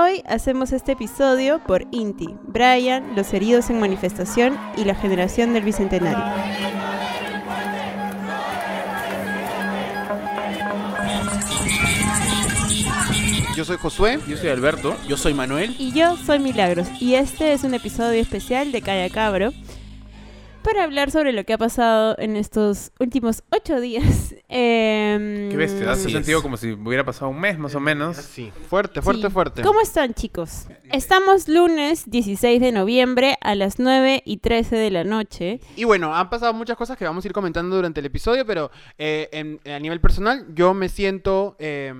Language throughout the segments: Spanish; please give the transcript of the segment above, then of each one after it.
Hoy hacemos este episodio por Inti, Brian, los heridos en manifestación y la generación del Bicentenario. Yo soy Josué. Yo soy Alberto. Yo soy Manuel. Y yo soy Milagros. Y este es un episodio especial de Calla Cabro para hablar sobre lo que ha pasado en estos últimos ocho días. Eh, Qué bestia, hace Sí. sentido como si hubiera pasado un mes más o menos. Sí, fuerte, fuerte, Sí. fuerte. ¿Cómo están chicos? Estamos lunes 16 de noviembre a las 9 y 13 de la noche. Y bueno, han pasado muchas cosas que vamos a ir comentando durante el episodio, pero eh, en- a nivel personal yo me siento... eh,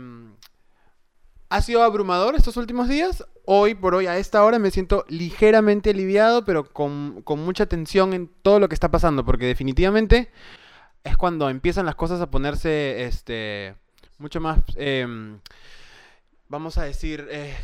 ha sido abrumador estos últimos días. Hoy por hoy, a esta hora, me siento ligeramente aliviado, pero con, con mucha tensión en todo lo que está pasando, porque definitivamente es cuando empiezan las cosas a ponerse este, mucho más, em, vamos a decir, eh,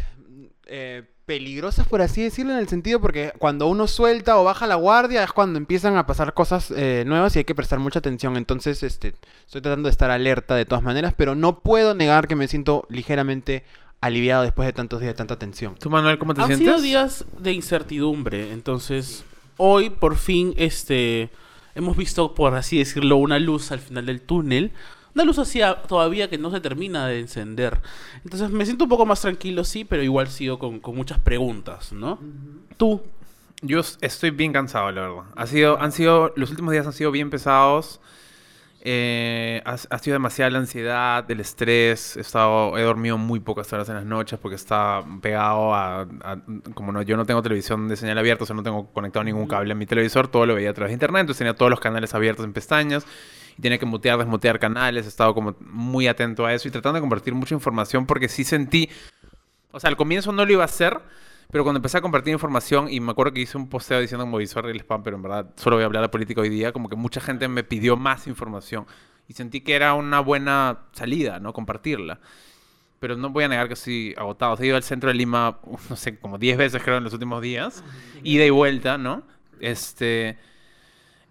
eh, peligrosas, por así decirlo, en el sentido porque cuando uno suelta o baja la guardia es cuando empiezan a pasar cosas eh, nuevas y hay que prestar mucha atención. Entonces, este, estoy tratando de estar alerta de todas maneras, pero no puedo negar que me siento ligeramente aliviado después de tantos días de tanta tensión. ¿Tú, Manuel, cómo te Han sientes? sido días de incertidumbre, entonces hoy por fin este hemos visto, por así decirlo, una luz al final del túnel. Una luz así todavía que no se termina de encender. Entonces me siento un poco más tranquilo, sí, pero igual sigo con, con muchas preguntas, ¿no? Tú, Yo estoy bien cansado, la verdad. Ha sido, han sido, los últimos días han sido bien pesados. Eh, ha, ha sido demasiada la ansiedad, el estrés. He, estado, he dormido muy pocas horas en las noches porque estaba pegado a... a- como no, yo no tengo televisión de señal abierta, o sea, no tengo conectado ningún cable a mi televisor, todo lo veía a través de internet, entonces tenía todos los canales abiertos en pestañas y tenía que mutear, desmutear canales. He estado como muy atento a eso y tratando de compartir mucha información porque sí sentí... O sea, al comienzo no lo iba a hacer, pero cuando empecé a compartir información, y me acuerdo que hice un posteo diciendo como visual del spam, pero en verdad solo voy a hablar de política hoy día, como que mucha gente me pidió más información. Y sentí que era una buena salida, ¿no? Compartirla. Pero no voy a negar que estoy agotado. He ido al centro de Lima, no sé, como 10 veces creo en los últimos días. Ida y vuelta, ¿no? Este...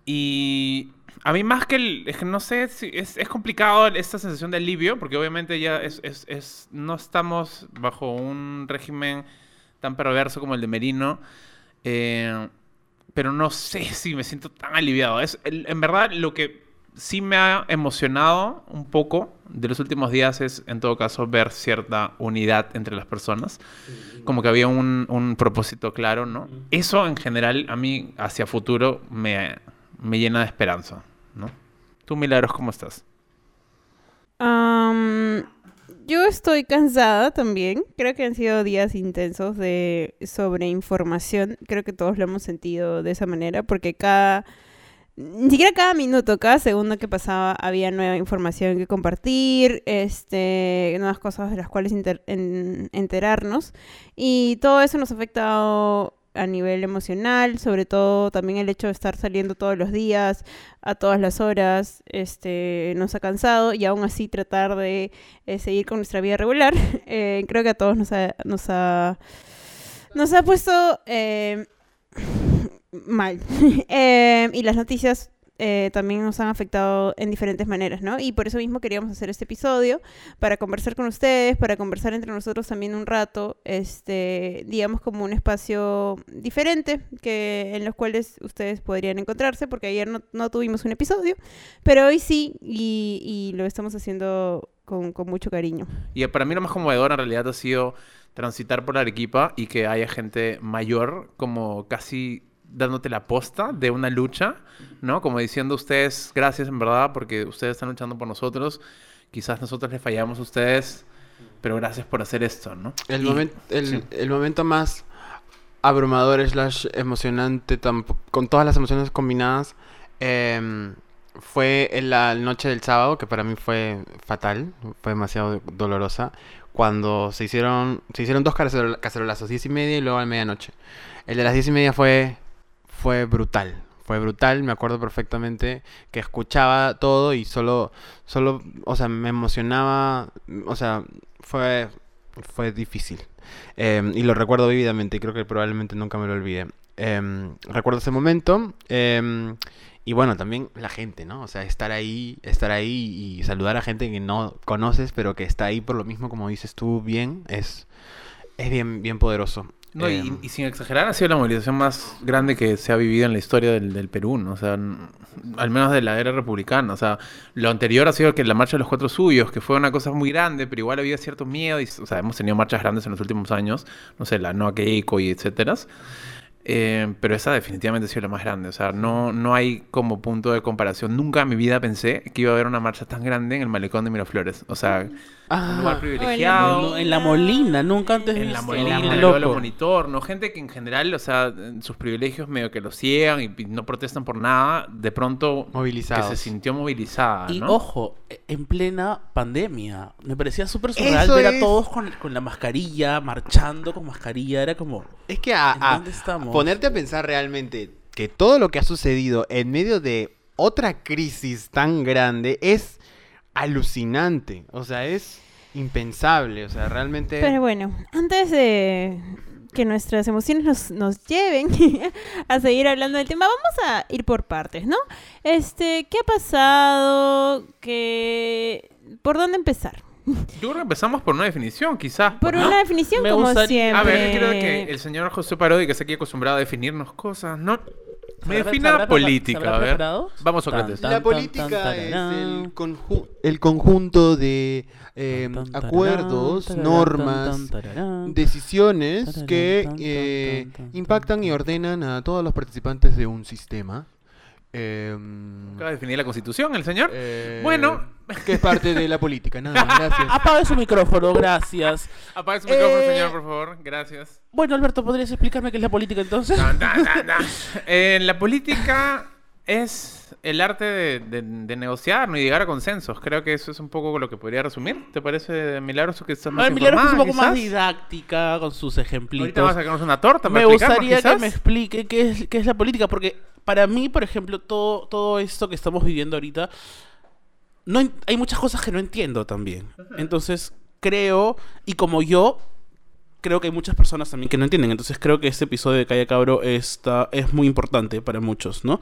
Y a mí más que el... Es que no sé, si es, es complicado esta sensación de alivio, porque obviamente ya es, es, es- no estamos bajo un régimen tan perverso como el de Merino. eh, pero no sé si me siento tan aliviado. Es, en verdad, lo que sí me ha emocionado un poco de los últimos días es, en todo caso, ver cierta unidad entre las personas. Como que había un, un propósito claro, ¿no? Eso, en general, a mí, hacia futuro, me, me llena de esperanza, ¿no? Tú, Milagros, ¿cómo estás? Am, yo estoy cansada también. Creo que han sido días intensos de sobreinformación. Creo que todos lo hemos sentido de esa manera porque cada... Ni siquiera cada minuto, cada segundo que pasaba había nueva información que compartir, este, nuevas cosas de las cuales enterarnos. Y todo eso nos ha afectado a nivel emocional, sobre todo también el hecho de estar saliendo todos los días, a todas las horas, este, nos ha cansado y aún así tratar de eh, seguir con nuestra vida regular, eh, creo que a todos nos ha, nos ha, nos ha puesto eh, mal. Y las noticias eh, también nos han afectado en diferentes maneras, ¿no? Y por eso mismo queríamos hacer este episodio, para conversar con ustedes, para conversar entre nosotros también un rato, este, digamos como un espacio diferente que en los cuales ustedes podrían encontrarse, porque ayer no, no tuvimos un episodio, pero hoy sí, y, y lo estamos haciendo con, con mucho cariño. Y para mí lo más conmovedor en realidad ha sido transitar por Arequipa y que haya gente mayor como casi dándote la posta de una lucha, ¿no? Como diciendo ustedes, gracias en verdad, porque ustedes están luchando por nosotros. Quizás nosotros les fallamos a ustedes, pero gracias por hacer esto, ¿no? El, Y- momen- el, sí. el momento más abrumador slash emocionante, con todas las emociones combinadas, em, fue en la noche del sábado, que para mí fue fatal, fue demasiado dolorosa, cuando se hicieron, se hicieron dos cacerol- cacerolazos, diez y media y luego a medianoche. El de las diez y media fue, fue brutal. Fue brutal, me acuerdo perfectamente que escuchaba todo y solo, solo, o sea, me emocionaba, o sea, fue, fue difícil. Em, y lo recuerdo vívidamente y creo que probablemente nunca me lo olvide. Em, recuerdo ese momento em, y bueno, también la gente, ¿no? O sea, estar ahí, estar ahí y saludar a gente que no conoces, pero que está ahí por lo mismo, como dices tú bien, es, es bien, bien poderoso. No, y, Em, y sin exagerar, ha sido la movilización más grande que se ha vivido en la historia del, del Perú, ¿no? O sea, al menos de la era republicana. O sea, lo anterior ha sido que la marcha de los cuatro suyos, que fue una cosa muy grande, pero igual había cierto miedo. Y, o sea, hemos tenido marchas grandes en los últimos años, no sé, la Noa Keiko y etcétera. Eh, pero esa definitivamente ha sido la más grande. O sea, no, no hay como punto de comparación. Nunca en mi vida pensé que iba a haber una marcha tan grande en el malecón de Miraflores. O sea, un lugar ah, privilegiado. No, en la Molina, nunca antes En la. Molina, en el monitor, ¿no? Gente que en general, o sea, sus privilegios medio que los ciegan y, no protestan por nada, de pronto Movilizados. que se sintió movilizada, Y ¿no? ojo, e- en plena pandemia. Me parecía súper surreal Eso ver a es- todos con, con la mascarilla, marchando con mascarilla. Era como, Es que a, ¿en a dónde estamos? ponerte a pensar realmente que todo lo que ha sucedido en medio de otra crisis tan grande es alucinante. O sea, es impensable. O sea, realmente... Pero bueno, antes de que nuestras emociones nos, nos lleven a seguir hablando del tema, vamos a ir por partes, ¿no? Este, ¿qué ha pasado? ¿Qué... ¿Por dónde empezar? Yo creo que empezamos por una definición, quizás. Por ¿no? una definición, Me como gustaría- siempre. A ver, creo que el señor José Parodi, que está aquí acostumbrado a definirnos cosas, ¿no? Me ¿Se habrá- se defina política, a ver. Vamos, Sócrates. tan, La tan, política tan, es el, conju- el conjunto de eh, acuerdos, normas, decisiones que eh, tan, tan, impactan tan, y ordenan a todos los participantes de un sistema. Em, Acaba de definir la constitución, el señor. eh, Bueno. Que es parte de la política, nada más, gracias. Apague su micrófono, gracias. Apaga su micrófono, Eh, señor, por favor. Gracias. Bueno, Alberto, ¿podrías explicarme qué es la política entonces? Tan, tan. Eh, la política es el arte de, de- de negociar ¿no? y llegar a consensos. Creo que eso es un poco lo que podría resumir. ¿Te parece, Milagros, que más Milagros que es un poco informada, más quizás? didáctica con sus ejemplitos. Ahorita vamos a sacarnos una torta para me gustaría que quizás. me explique qué es, qué es la política, porque para mí, por ejemplo, todo, todo esto que estamos viviendo ahorita, no hay muchas cosas que no entiendo también. Entonces, creo, y como yo, creo que hay muchas personas también que no entienden. Entonces, creo que este episodio de Calle Cabro está, es muy importante para muchos, ¿no?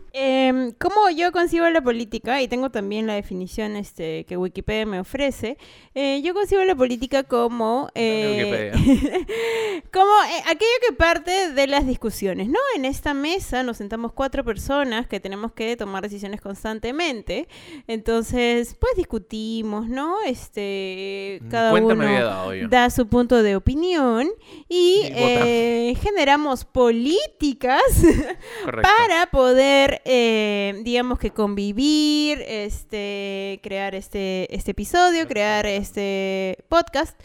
Em, ¿Cómo yo concibo la política? Y tengo también la definición este, que Wikipedia me ofrece. Eh, yo concibo la política como... eh, como eh, aquello que parte de las discusiones, ¿no? En esta mesa nos sentamos cuatro personas que tenemos que tomar decisiones constantemente. Entonces, pues discutimos, ¿no? Este, cada Cuenta uno dado da su punto de opinión y eh, generamos políticas para poder, eh, digamos que convivir, este, crear este, este episodio, crear este podcast.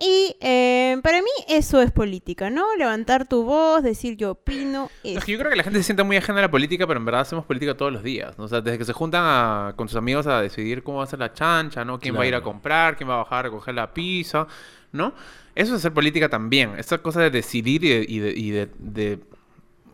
Y eh, para mí eso es política, ¿no? Levantar tu voz, decir yo opino. Es que yo creo que la gente se siente muy ajena a la política, pero en verdad hacemos política todos los días. ¿no? O sea, desde que se juntan a- con sus amigos a decidir cómo va a ser la chancha, ¿no? Quién va a ir a comprar, quién va a bajar a recoger la pizza, ¿no? Eso es hacer política también. Esta cosa de decidir y de... y de- y de- de Y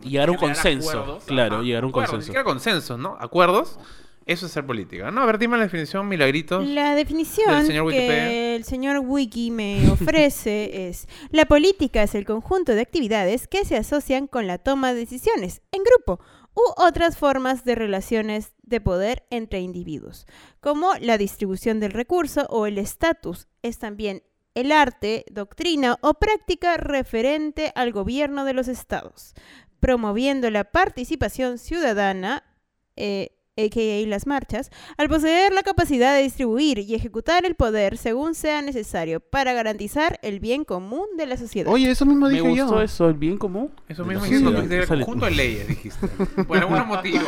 llegar a un consenso. acuerdos. Claro, Ajá, llegar a un acuerdos, Ni consenso. consensos, ¿no? Acuerdos. Eso es hacer política. No, a ver, dime la definición, milagritos. La definición del señor Wikipedia. que el señor Wiki me ofrece es, la política es el conjunto de actividades que se asocian con la toma de decisiones en grupo u otras formas de relaciones de poder entre individuos, como la distribución del recurso o el estatus. Es también el arte, doctrina o práctica referente al gobierno de los estados, promoviendo la participación ciudadana, eh, a.k.a. las marchas, al poseer la capacidad de distribuir y ejecutar el poder según sea necesario para garantizar el bien común de la sociedad. Oye, eso mismo Me dije gustó yo. eso, el bien común. Eso de mismo dijiste, conjunto de leyes, dijiste. Por algún motivo.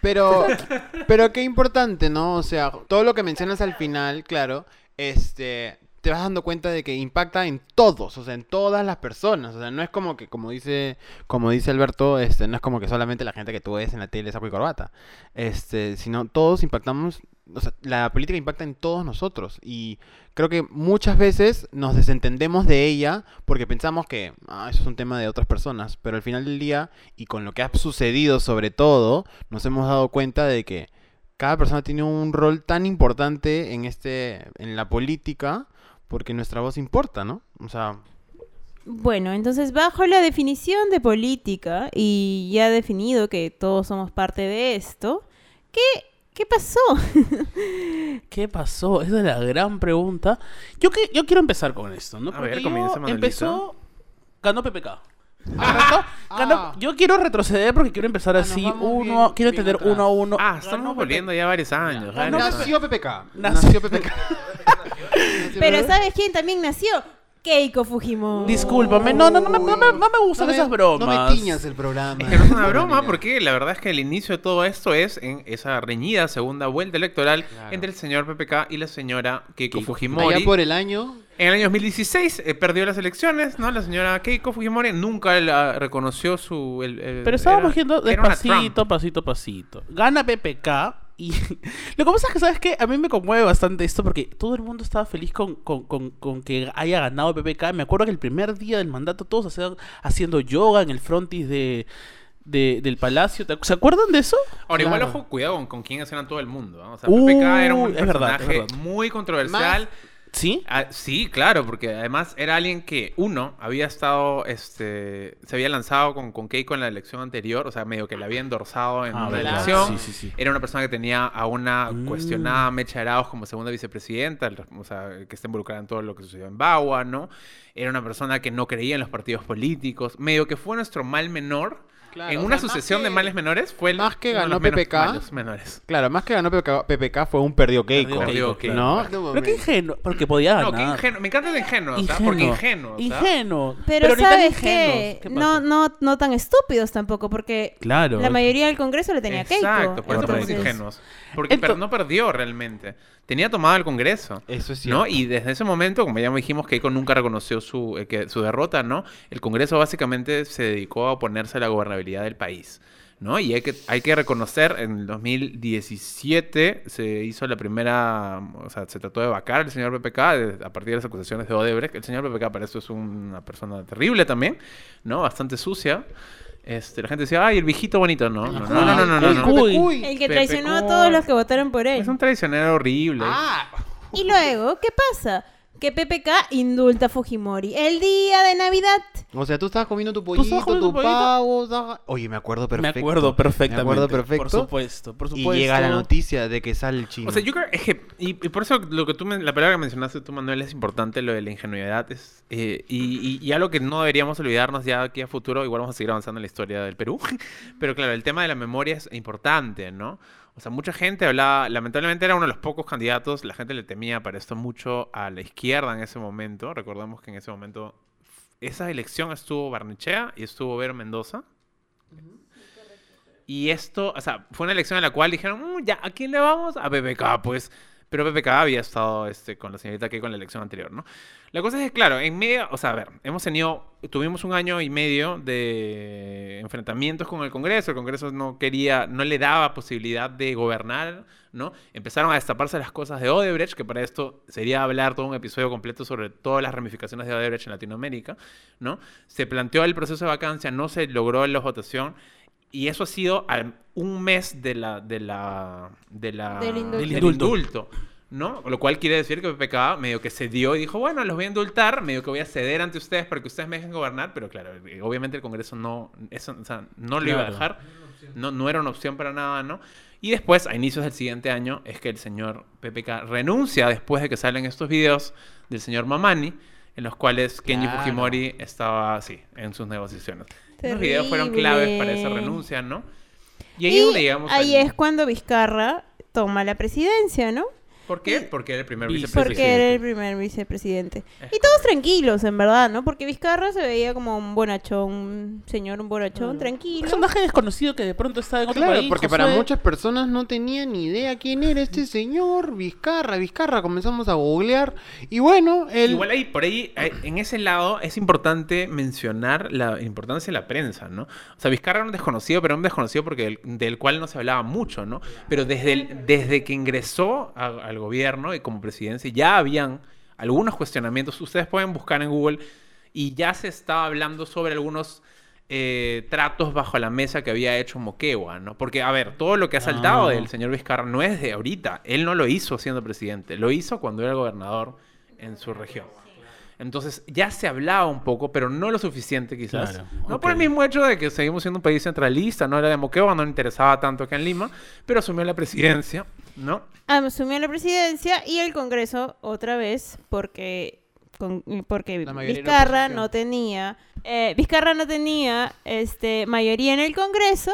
Pero, pero qué importante, ¿no? O sea, todo lo que mencionas al final, claro, este, te vas dando cuenta de que impacta en todos, o sea, en todas las personas. O sea, no es como que, como dice, como dice Alberto, este, no es como que solamente la gente que tú ves en la tele saco y corbata. Este, sino todos impactamos, o sea, la política impacta en todos nosotros. Y creo que muchas veces nos desentendemos de ella porque pensamos que ah, eso es un tema de otras personas. Pero al final del día, y con lo que ha sucedido sobre todo, nos hemos dado cuenta de que cada persona tiene un rol tan importante en este, en la política, porque nuestra voz importa, ¿no? O sea, Bueno, entonces bajo la definición de política y ya definido que todos somos parte de esto, ¿qué, ¿Qué pasó? ¿Qué pasó? Esa es la gran pregunta. Yo, que, yo quiero empezar con esto, ¿no? A ver, comienza, empezó... Ganó PPK. Ah, Ganó- ah. yo quiero retroceder porque quiero empezar así, uno, bien- quiero entender uno a uno. Ah, estamos volviendo ya varios años. Ganó-. Nació PPK. Nació- Nació PPK. Pero ¿sabes quién también nació? Keiko Fujimori. Discúlpame, no, no, no, me- no, me- no me gustan No me- esas bromas. No me tiñas el programa. Es que no es una broma, porque la verdad es que el inicio de todo esto es en esa reñida segunda vuelta electoral Claro. entre el señor PPK y la señora Keiko Keiko Fujimori. Allá por el año. En el año 2016 eh, perdió las elecciones, ¿no? La señora Keiko Fujimori nunca la reconoció su... el- el- Pero estábamos era- yendo era una despacito, pasito, pasito. Gana PPK y lo que pasa es que, ¿sabes qué? A mí me conmueve bastante esto porque todo el mundo estaba feliz con, con, con, con que haya ganado PPK. Me acuerdo que el primer día del mandato todos hacían, haciendo yoga en el frontis de, de- del palacio. ¿Te- ¿Se acuerdan de eso? Ahora, igual, ojo, cuidado con, con quiénes eran todo el mundo. ¿no? O sea, Uy, PPK era un es verdad, es personaje verdad. muy controversial. ¿Sí? Ah, sí, claro, porque además era alguien que, uno, había estado, este, se había lanzado con, con Keiko en la elección anterior, o sea, medio que la había endorsado en Ah, una verdad. elección. Sí, sí, sí. Era una persona que tenía a una Mm. cuestionada Mecha Arauz como segunda vicepresidenta, el- o sea, que está involucrada en todo lo que sucedió en Bagua, ¿no? Era una persona que no creía en los partidos políticos, medio que fue nuestro mal menor. Claro, en o una sea, sucesión de males menores fue el, más que uno de ganó los PPK, malos menores. Claro, más que ganó PPK, PPK fue un perdió Keiko. Perdió Keiko, ¿No? Pero qué ingenuo, porque podía No, ganar. qué ingenuo. Me encanta el ingenuo, o sea, porque ingenuo. Ingenuo. Pero, tan ¿sabes ingenuos. qué? ¿Qué No, no, no tan estúpidos tampoco, porque Claro. la mayoría del Congreso le tenía Keiko. Exacto, por eso somos entonces- ingenuos. Porque per- Ento- no perdió realmente. Tenía tomado el Congreso. Eso es ¿no? Y desde ese momento, como ya dijimos, Keiko nunca reconoció su, eh, que, su derrota, ¿no? El Congreso básicamente se dedicó a oponerse a la gobernabilidad del país. ¿No? Y hay que, hay que reconocer, en el 2017 se hizo la primera, o sea, se trató de vacar al señor PPK a partir de las acusaciones de Odebrecht. El señor PPK para eso es una persona terrible también, ¿no? Bastante sucia. Este, la gente decía, ay, el viejito bonito. No, no, no, no, no, no. El que traicionó a todos los que votaron por él. Es un traicionero horrible. Ah, Y luego, ¿qué pasa? Que PPK indulta a Fujimori el día de Navidad. o sea, tú estabas comiendo tu pollito, comiendo tu tu pavo. estabas- Oye, me acuerdo perfecto. Me acuerdo perfectamente. Me acuerdo perfecto. Por supuesto, por Y supuesto. llega la noticia de que sale el chino. O sea, yo creo es que, y, y por eso lo que tú, la palabra que mencionaste tú, Manuel, es importante, lo de la ingenuidad. Es, eh, y, y, y algo que no deberíamos olvidarnos ya aquí a futuro, igual vamos a seguir avanzando en la historia del Perú. Pero claro, el tema de la memoria es importante, ¿no? O sea, mucha gente hablaba, lamentablemente era uno de los pocos candidatos, la gente le temía para esto mucho a la izquierda en ese momento. Recordamos que en ese momento esa elección estuvo Barnechea y estuvo Vero Mendoza. Y esto, o sea, fue una elección en la cual dijeron, "Mm, ya, ¿a quién le vamos? A PPK, pues. Pero PPK había estado este, con la señorita que con la elección anterior, ¿no? La cosa es que, claro, en medio, o sea, a ver, hemos tenido, tuvimos un año y medio de enfrentamientos con el Congreso. El Congreso no quería, no le daba posibilidad de gobernar, ¿no? Empezaron a destaparse las cosas de Odebrecht, que para esto sería hablar todo un episodio completo sobre todas las ramificaciones de Odebrecht en Latinoamérica, ¿no? Se planteó el proceso de vacancia, no se logró la votación. Y eso ha sido al- un mes de la, de la, de la, Del indulto. del Del indulto. indulto, ¿no? Lo cual quiere decir que PPK medio que se dio y dijo, bueno, los voy a indultar, medio que voy a ceder ante ustedes para que ustedes me dejen gobernar, pero claro, obviamente el Congreso no, eso, o sea, no lo iba a dejar, no, no era una opción para nada, ¿no? Y después, a inicios del siguiente año, es que el señor PPK renuncia después de que salen estos videos del señor Mamani, en los cuales Kenji Claro. Fujimori estaba, sí, en sus negociaciones. Los videos fueron claves para esa renuncia, ¿no? Y ahí Y es donde llegamos ahí al- es cuando Vizcarra toma la presidencia, ¿no? ¿Por qué? Porque era el primer Vice- vicepresidente. Porque era el primer vicepresidente. Es Y todos tranquilos, en verdad, ¿no? Porque Vizcarra se veía como un bonachón, un señor, un bonachón, Un tranquilo. personaje desconocido que de pronto está en otro Claro, país. porque para muchas personas no tenían ni idea quién era este señor Vizcarra. Vizcarra, comenzamos a googlear. Y bueno, él. Igual ahí, por ahí, eh, en ese lado, es importante mencionar la importancia de la prensa, ¿no? O sea, Vizcarra era un desconocido, pero un desconocido porque del, del cual no se hablaba mucho, ¿no? Pero desde, el- desde que ingresó a- al gobierno y como presidencia, ya habían algunos cuestionamientos. Ustedes pueden buscar en Google y ya se estaba hablando sobre algunos eh, tratos bajo la mesa que había hecho Moquegua, ¿no? Porque, a ver, todo lo que ha saltado Ah. del señor Vizcarra no es de ahorita. Él no lo hizo siendo presidente, lo hizo cuando era gobernador en su región. Entonces ya se hablaba un poco, pero no lo suficiente quizás. Claro, No por el mismo hecho de que seguimos siendo un país centralista, no era de Moquegua, no le interesaba tanto acá en Lima, pero asumió la presidencia, ¿no? Asumió la presidencia y el Congreso otra vez porque con- porque Vizcarra no tenía eh, Vizcarra no tenía este mayoría en el Congreso,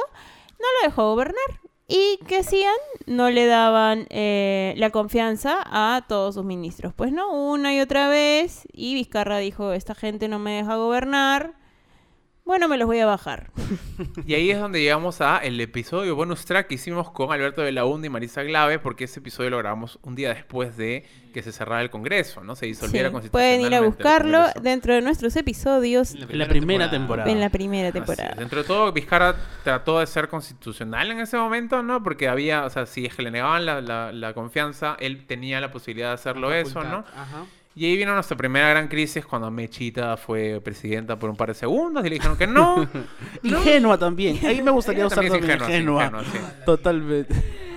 no lo dejó gobernar. ¿Y qué hacían? No le daban eh, la confianza a todos sus ministros. Pues no, una y otra vez. Y Vizcarra dijo, esta gente no me deja gobernar. Bueno, me los voy a bajar. Y ahí es donde llegamos a el episodio bonus track que hicimos con Alberto de la Hunda y Marisa Glave, porque ese episodio lo grabamos un día después de que se cerrara el Congreso, ¿no? Se disolviera Sí, Pueden ir a buscarlo dentro de nuestros episodios En la primera temporada. en la primera temporada. Dentro de todo, Vizcarra trató de ser constitucional en ese momento, ¿no? Porque había, o sea, si es que le negaban la, la- la confianza, él tenía la posibilidad de hacerlo eso, ¿no? Ajá. Y ahí vino nuestra primera gran crisis cuando Mechita fue presidenta por un par de segundos y le dijeron que no. Ingenua también. Ahí me gustaría usar también ingenua, ingenua. ingenua, sí. Totalmente.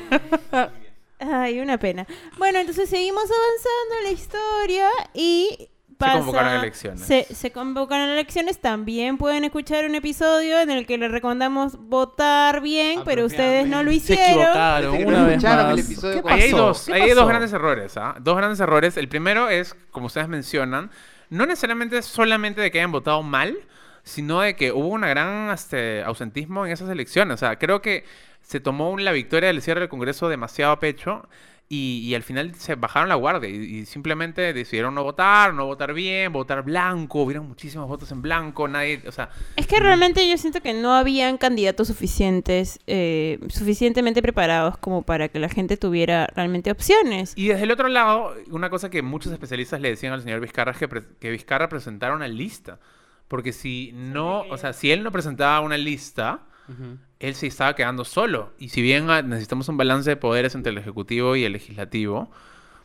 Ay, una pena. Bueno, entonces seguimos avanzando en la historia y pasa... convocaron elecciones. Se, se convocaron elecciones. También pueden escuchar un episodio en el que les recomendamos votar bien, pero ustedes no lo Se hicieron. equivocaron una vez más. el episodio ¿Qué Ahí hay pasó? dos, ¿Qué ahí hay dos pasó? grandes errores, ¿ah? Dos grandes errores. El primero es, como ustedes mencionan, no necesariamente solamente de que hayan votado mal, sino de que hubo una gran este, ausentismo en esas elecciones. O sea, creo que se tomó un- la victoria del cierre del Congreso demasiado a pecho y, y al final se bajaron la guardia y, y simplemente decidieron no votar, no votar bien, votar blanco. Hubieron muchísimos votos en blanco, nadie, o sea, Es que realmente yo siento que no habían candidatos suficientes, eh, suficientemente preparados como para que la gente tuviera realmente opciones. Y desde el otro lado, una cosa que muchos especialistas le decían al señor Vizcarra es que, pre- que Vizcarra presentara una lista. Porque si no, o sea, si él no presentaba una lista, Ujú. él se estaba quedando solo. Y si bien ah, necesitamos un balance de poderes entre el Ejecutivo y el Legislativo.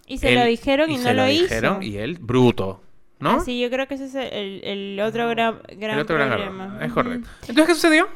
Y se él- lo dijeron y, se no lo, hizo. dijeron, y él, bruto. ¿no? Así, yo creo que ese es el, el otro gran, gran el otro gran problema. error. Es correcto. Entonces, ¿qué sucedió?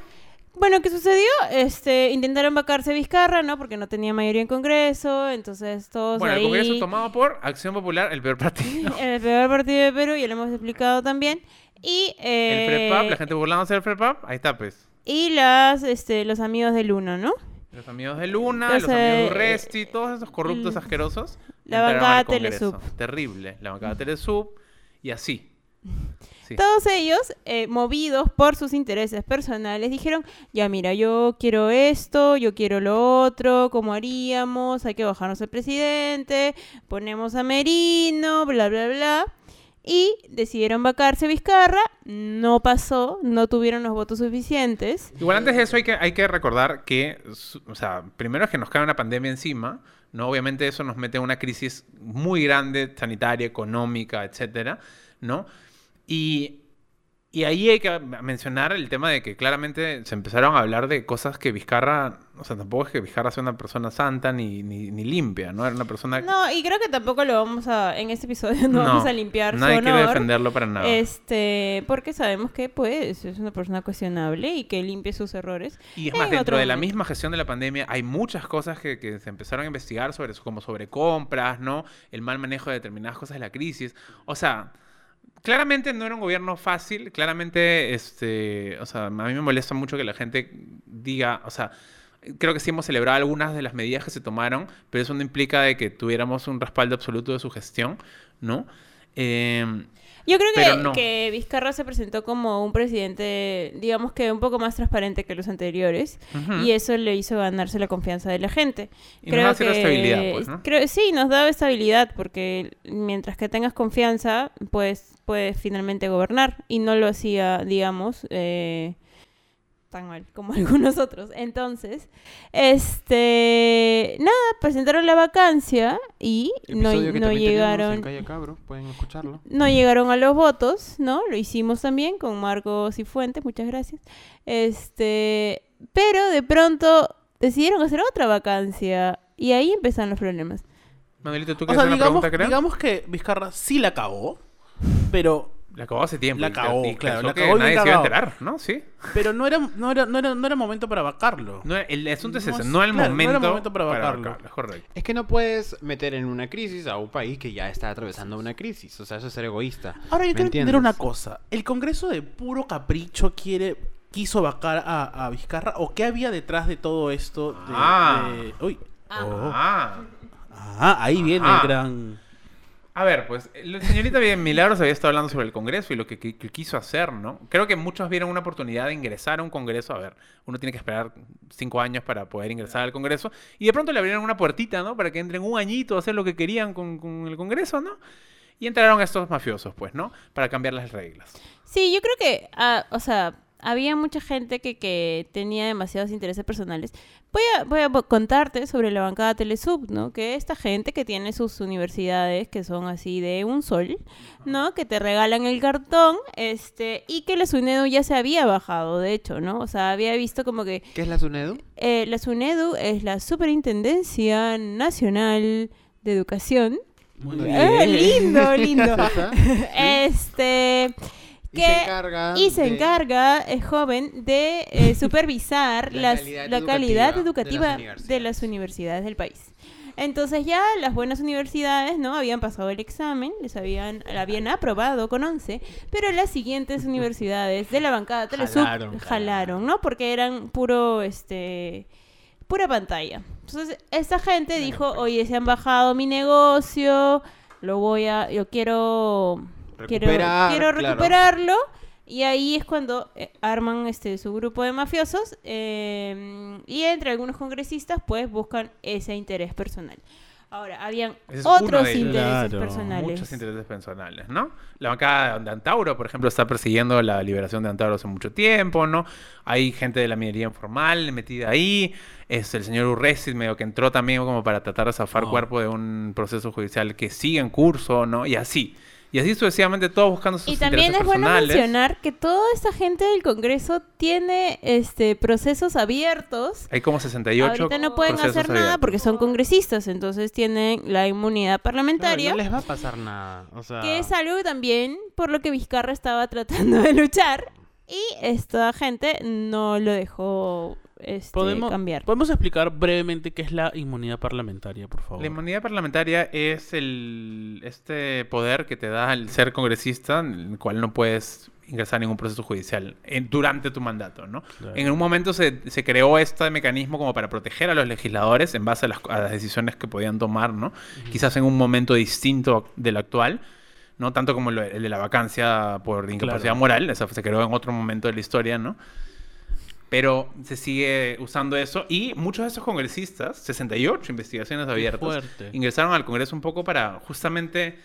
Bueno, ¿qué sucedió? Este, intentaron vacarse Vizcarra, ¿no? Porque no tenía mayoría en Congreso, entonces todos Bueno, el ahí... Congreso tomado por Acción Popular, el peor partido. El peor partido de Perú, ya lo hemos explicado también. Y, El eh, FREPAP, la gente burlándose del FREPAP, ahí está, pues. Y las, este, los amigos del Uno, ¿no? Los amigos de Luna, Los, los, amigos de eh, Urresti, todos esos corruptos asquerosos. la bancada. Telesub. Terrible. La bancada Telesub y así. Sí. Todos ellos, eh, movidos por sus intereses personales, dijeron, ya mira, yo quiero esto, yo quiero lo otro, ¿cómo haríamos? Hay que bajarnos al presidente, ponemos a Merino, bla, bla, bla. Y decidieron vacarse Vizcarra, no pasó, no tuvieron los votos suficientes. Igual antes de eso hay que, hay que recordar que, o sea, primero es que nos cae una pandemia encima, ¿no? Obviamente eso nos mete en una crisis muy grande, sanitaria, económica, etcétera, ¿no? Y, y ahí hay que mencionar el tema de que claramente se empezaron a hablar de cosas que Vizcarra, o sea, tampoco es que Vizcarra sea una persona santa ni, ni, ni limpia, ¿no? Era una persona... No, y creo que tampoco lo vamos a, en este episodio no, vamos a limpiar su Nadie quiere defenderlo para nada. Este, porque sabemos que pues es una persona cuestionable y que limpie sus errores. Y es más, dentro otro de la misma gestión de la pandemia hay muchas cosas que, que se empezaron a investigar sobre eso, como sobre compras, ¿no? El mal manejo de determinadas cosas de la crisis. O sea, claramente no era un gobierno fácil, claramente, este, o sea, a mí me molesta mucho que la gente diga, o sea, creo que sí hemos celebrado algunas de las medidas que se tomaron, pero eso no implica de que tuviéramos un respaldo absoluto de su gestión, ¿no? Eh, Yo creo que, no. que Vizcarra se presentó como un presidente, digamos que un poco más transparente que los anteriores, y eso le hizo ganarse la confianza de la gente. Y nos da cierta estabilidad, pues, ¿no? creo- sí, nos da estabilidad, porque mientras que tengas confianza, pues puedes finalmente gobernar, y no lo hacía, digamos, eh, tan mal como algunos otros. Entonces, este, nada, presentaron la vacancia y no, no llegaron en Calle Cabro, pueden escucharlo. no llegaron a los votos, ¿no? Lo hicimos también con Marcos y Fuentes, muchas gracias. Este, pero de pronto decidieron hacer otra vacancia y ahí empezaron los problemas. Manuelito, ¿tú O quieres sea, hacer una digamos, pregunta, creo? digamos que Vizcarra sí la cagó, pero La acabó hace tiempo. La cagó, y claro, pensó la bien nadie se iba a enterar, ¿no? Sí. Pero no era, no era, no era, no era momento para vacarlo. No, el asunto es No ese, es- no el claro, no era momento, momento para vacarlo. es correcto. Es que no puedes meter en una crisis a un país que ya está atravesando una crisis. O sea, eso es ser egoísta. Ahora yo ¿Me quiero entender una cosa. ¿El Congreso de puro capricho quiere quiso vacar a, a Vizcarra? ¿O qué había detrás de todo esto? De, Ah. de- Uy. Ah. Oh. Ah. Ah, ahí viene Ah. el gran... A ver, pues la señorita Milagros había estado hablando sobre el Congreso y lo que, quiso hacer, ¿no? Creo que muchos vieron una oportunidad de ingresar a un Congreso. A ver, uno tiene que esperar cinco años para poder ingresar al Congreso. Y de pronto le abrieron una puertita, ¿no? Para que entren un añito a hacer lo que querían con, el Congreso, ¿no? Y entraron estos mafiosos, pues, ¿no? Para cambiar las reglas. Sí, yo creo que, ah, o sea, había mucha gente que, que tenía demasiados intereses personales. Voy a, voy a contarte sobre la bancada Telesub, ¿no? Que esta gente que tiene sus universidades que son así de un sol, ¿no? Que te regalan el cartón, este, y que la SUNEDU ya se había bajado, de hecho, ¿no? O sea, había visto como que ¿Qué es la SUNEDU? eh, la SUNEDU es la Superintendencia Nacional de Educación. Muy Ah, bien. lindo, lindo. Ajá. Y se encarga y se de- encarga es joven de eh, supervisar La las- calidad la calidad educativa de las de las universidades del país. Entonces ya las buenas universidades no habían pasado el examen, les habían la habían aprobado con 11, pero las siguientes universidades de la bancada Telesub Jalaron, jalaron, ¿no? Porque eran puro este pura pantalla. Entonces, esta gente dijo, "Oye, se han bajado mi negocio, lo voy a yo quiero, Recuperar, quiero claro. recuperarlo y ahí es cuando eh, arman este su grupo de mafiosos eh, y entre algunos congresistas pues buscan ese interés personal. Ahora, habían es otros de intereses Claro, personales. Muchos intereses personales, ¿no? La bancada de Antauro, por ejemplo, está persiguiendo la liberación de Antauro hace mucho tiempo, ¿no? Hay gente de la minería informal metida ahí. Es el señor Urresi, medio que entró también como para tratar de zafar No. cuerpo de un proceso judicial que sigue en curso, ¿no? Y así. Y así sucesivamente todos buscando sus Y también es bueno mencionar que toda esta gente del Congreso tiene este procesos abiertos. Hay como 68 Ahorita no pueden hacer nada porque son congresistas, entonces tienen la inmunidad Claro, parlamentaria. no les va a pasar nada. O sea, Que es algo también por lo que Vizcarra estaba tratando de luchar y esta gente no lo dejó este, ¿Podemos, cambiar. ¿Podemos explicar brevemente qué es la inmunidad parlamentaria, por favor? La inmunidad parlamentaria es el este poder que te da el ser congresista, en el cual no puedes ingresar a ningún proceso judicial en- durante tu mandato, ¿no? Claro. En un momento se, se creó este mecanismo como para proteger a los legisladores en base a las, a las decisiones que podían tomar, ¿no? Quizás en un momento distinto del actual, ¿no? Tanto como lo- el de la vacancia por incapacidad Claro. moral, eso se creó en otro momento de la historia, ¿no? Pero se sigue usando eso. Y muchos de esos congresistas, 68 investigaciones abiertas, ingresaron al Congreso un poco para justamente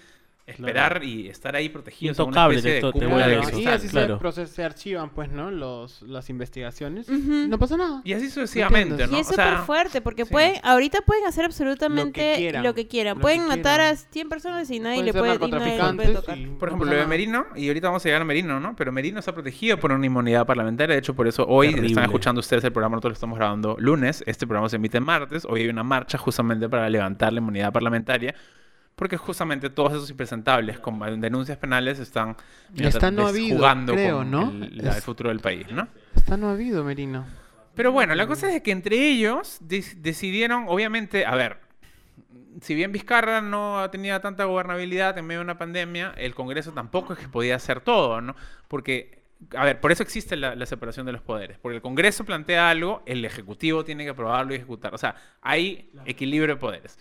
esperar y estar ahí protegidos. Intocable, te- te cúpula voy a de decir. y así claro. se, proces- se archivan, pues, ¿no? Los, las investigaciones. Ujú. No pasa nada. Y así sucesivamente? ¿no? Y es O sea, súper fuerte porque sí. pueden, ahorita pueden hacer absolutamente quieran, lo que quieran. lo pueden que matar quieran. a 100 personas y nadie Pueden le puede, y nadie le puede tocar. y Por ejemplo, lo de. Merino, y ahorita vamos a llegar a Merino, ¿no? Pero Merino está protegido por una inmunidad parlamentaria. De hecho, por eso hoy Terrible. están escuchando ustedes el programa. Nosotros lo estamos grabando lunes. Este programa se emite martes. Hoy hay una marcha justamente para levantar la inmunidad parlamentaria. Porque justamente todos esos impresentables con denuncias penales están Está no habido, jugando creo, con ¿no? el, la- el Es- futuro del país, ¿no? Está no ha habido, Merino. Pero bueno, la cosa es que entre ellos decidieron, obviamente, a ver, si bien Vizcarra no tenía tanta gobernabilidad en medio de una pandemia, el Congreso tampoco es que podía hacer todo, ¿no? Porque, a ver, por eso existe la, la separación de los poderes. Porque el Congreso plantea algo, el Ejecutivo tiene que aprobarlo y ejecutar. O sea, hay equilibrio de poderes.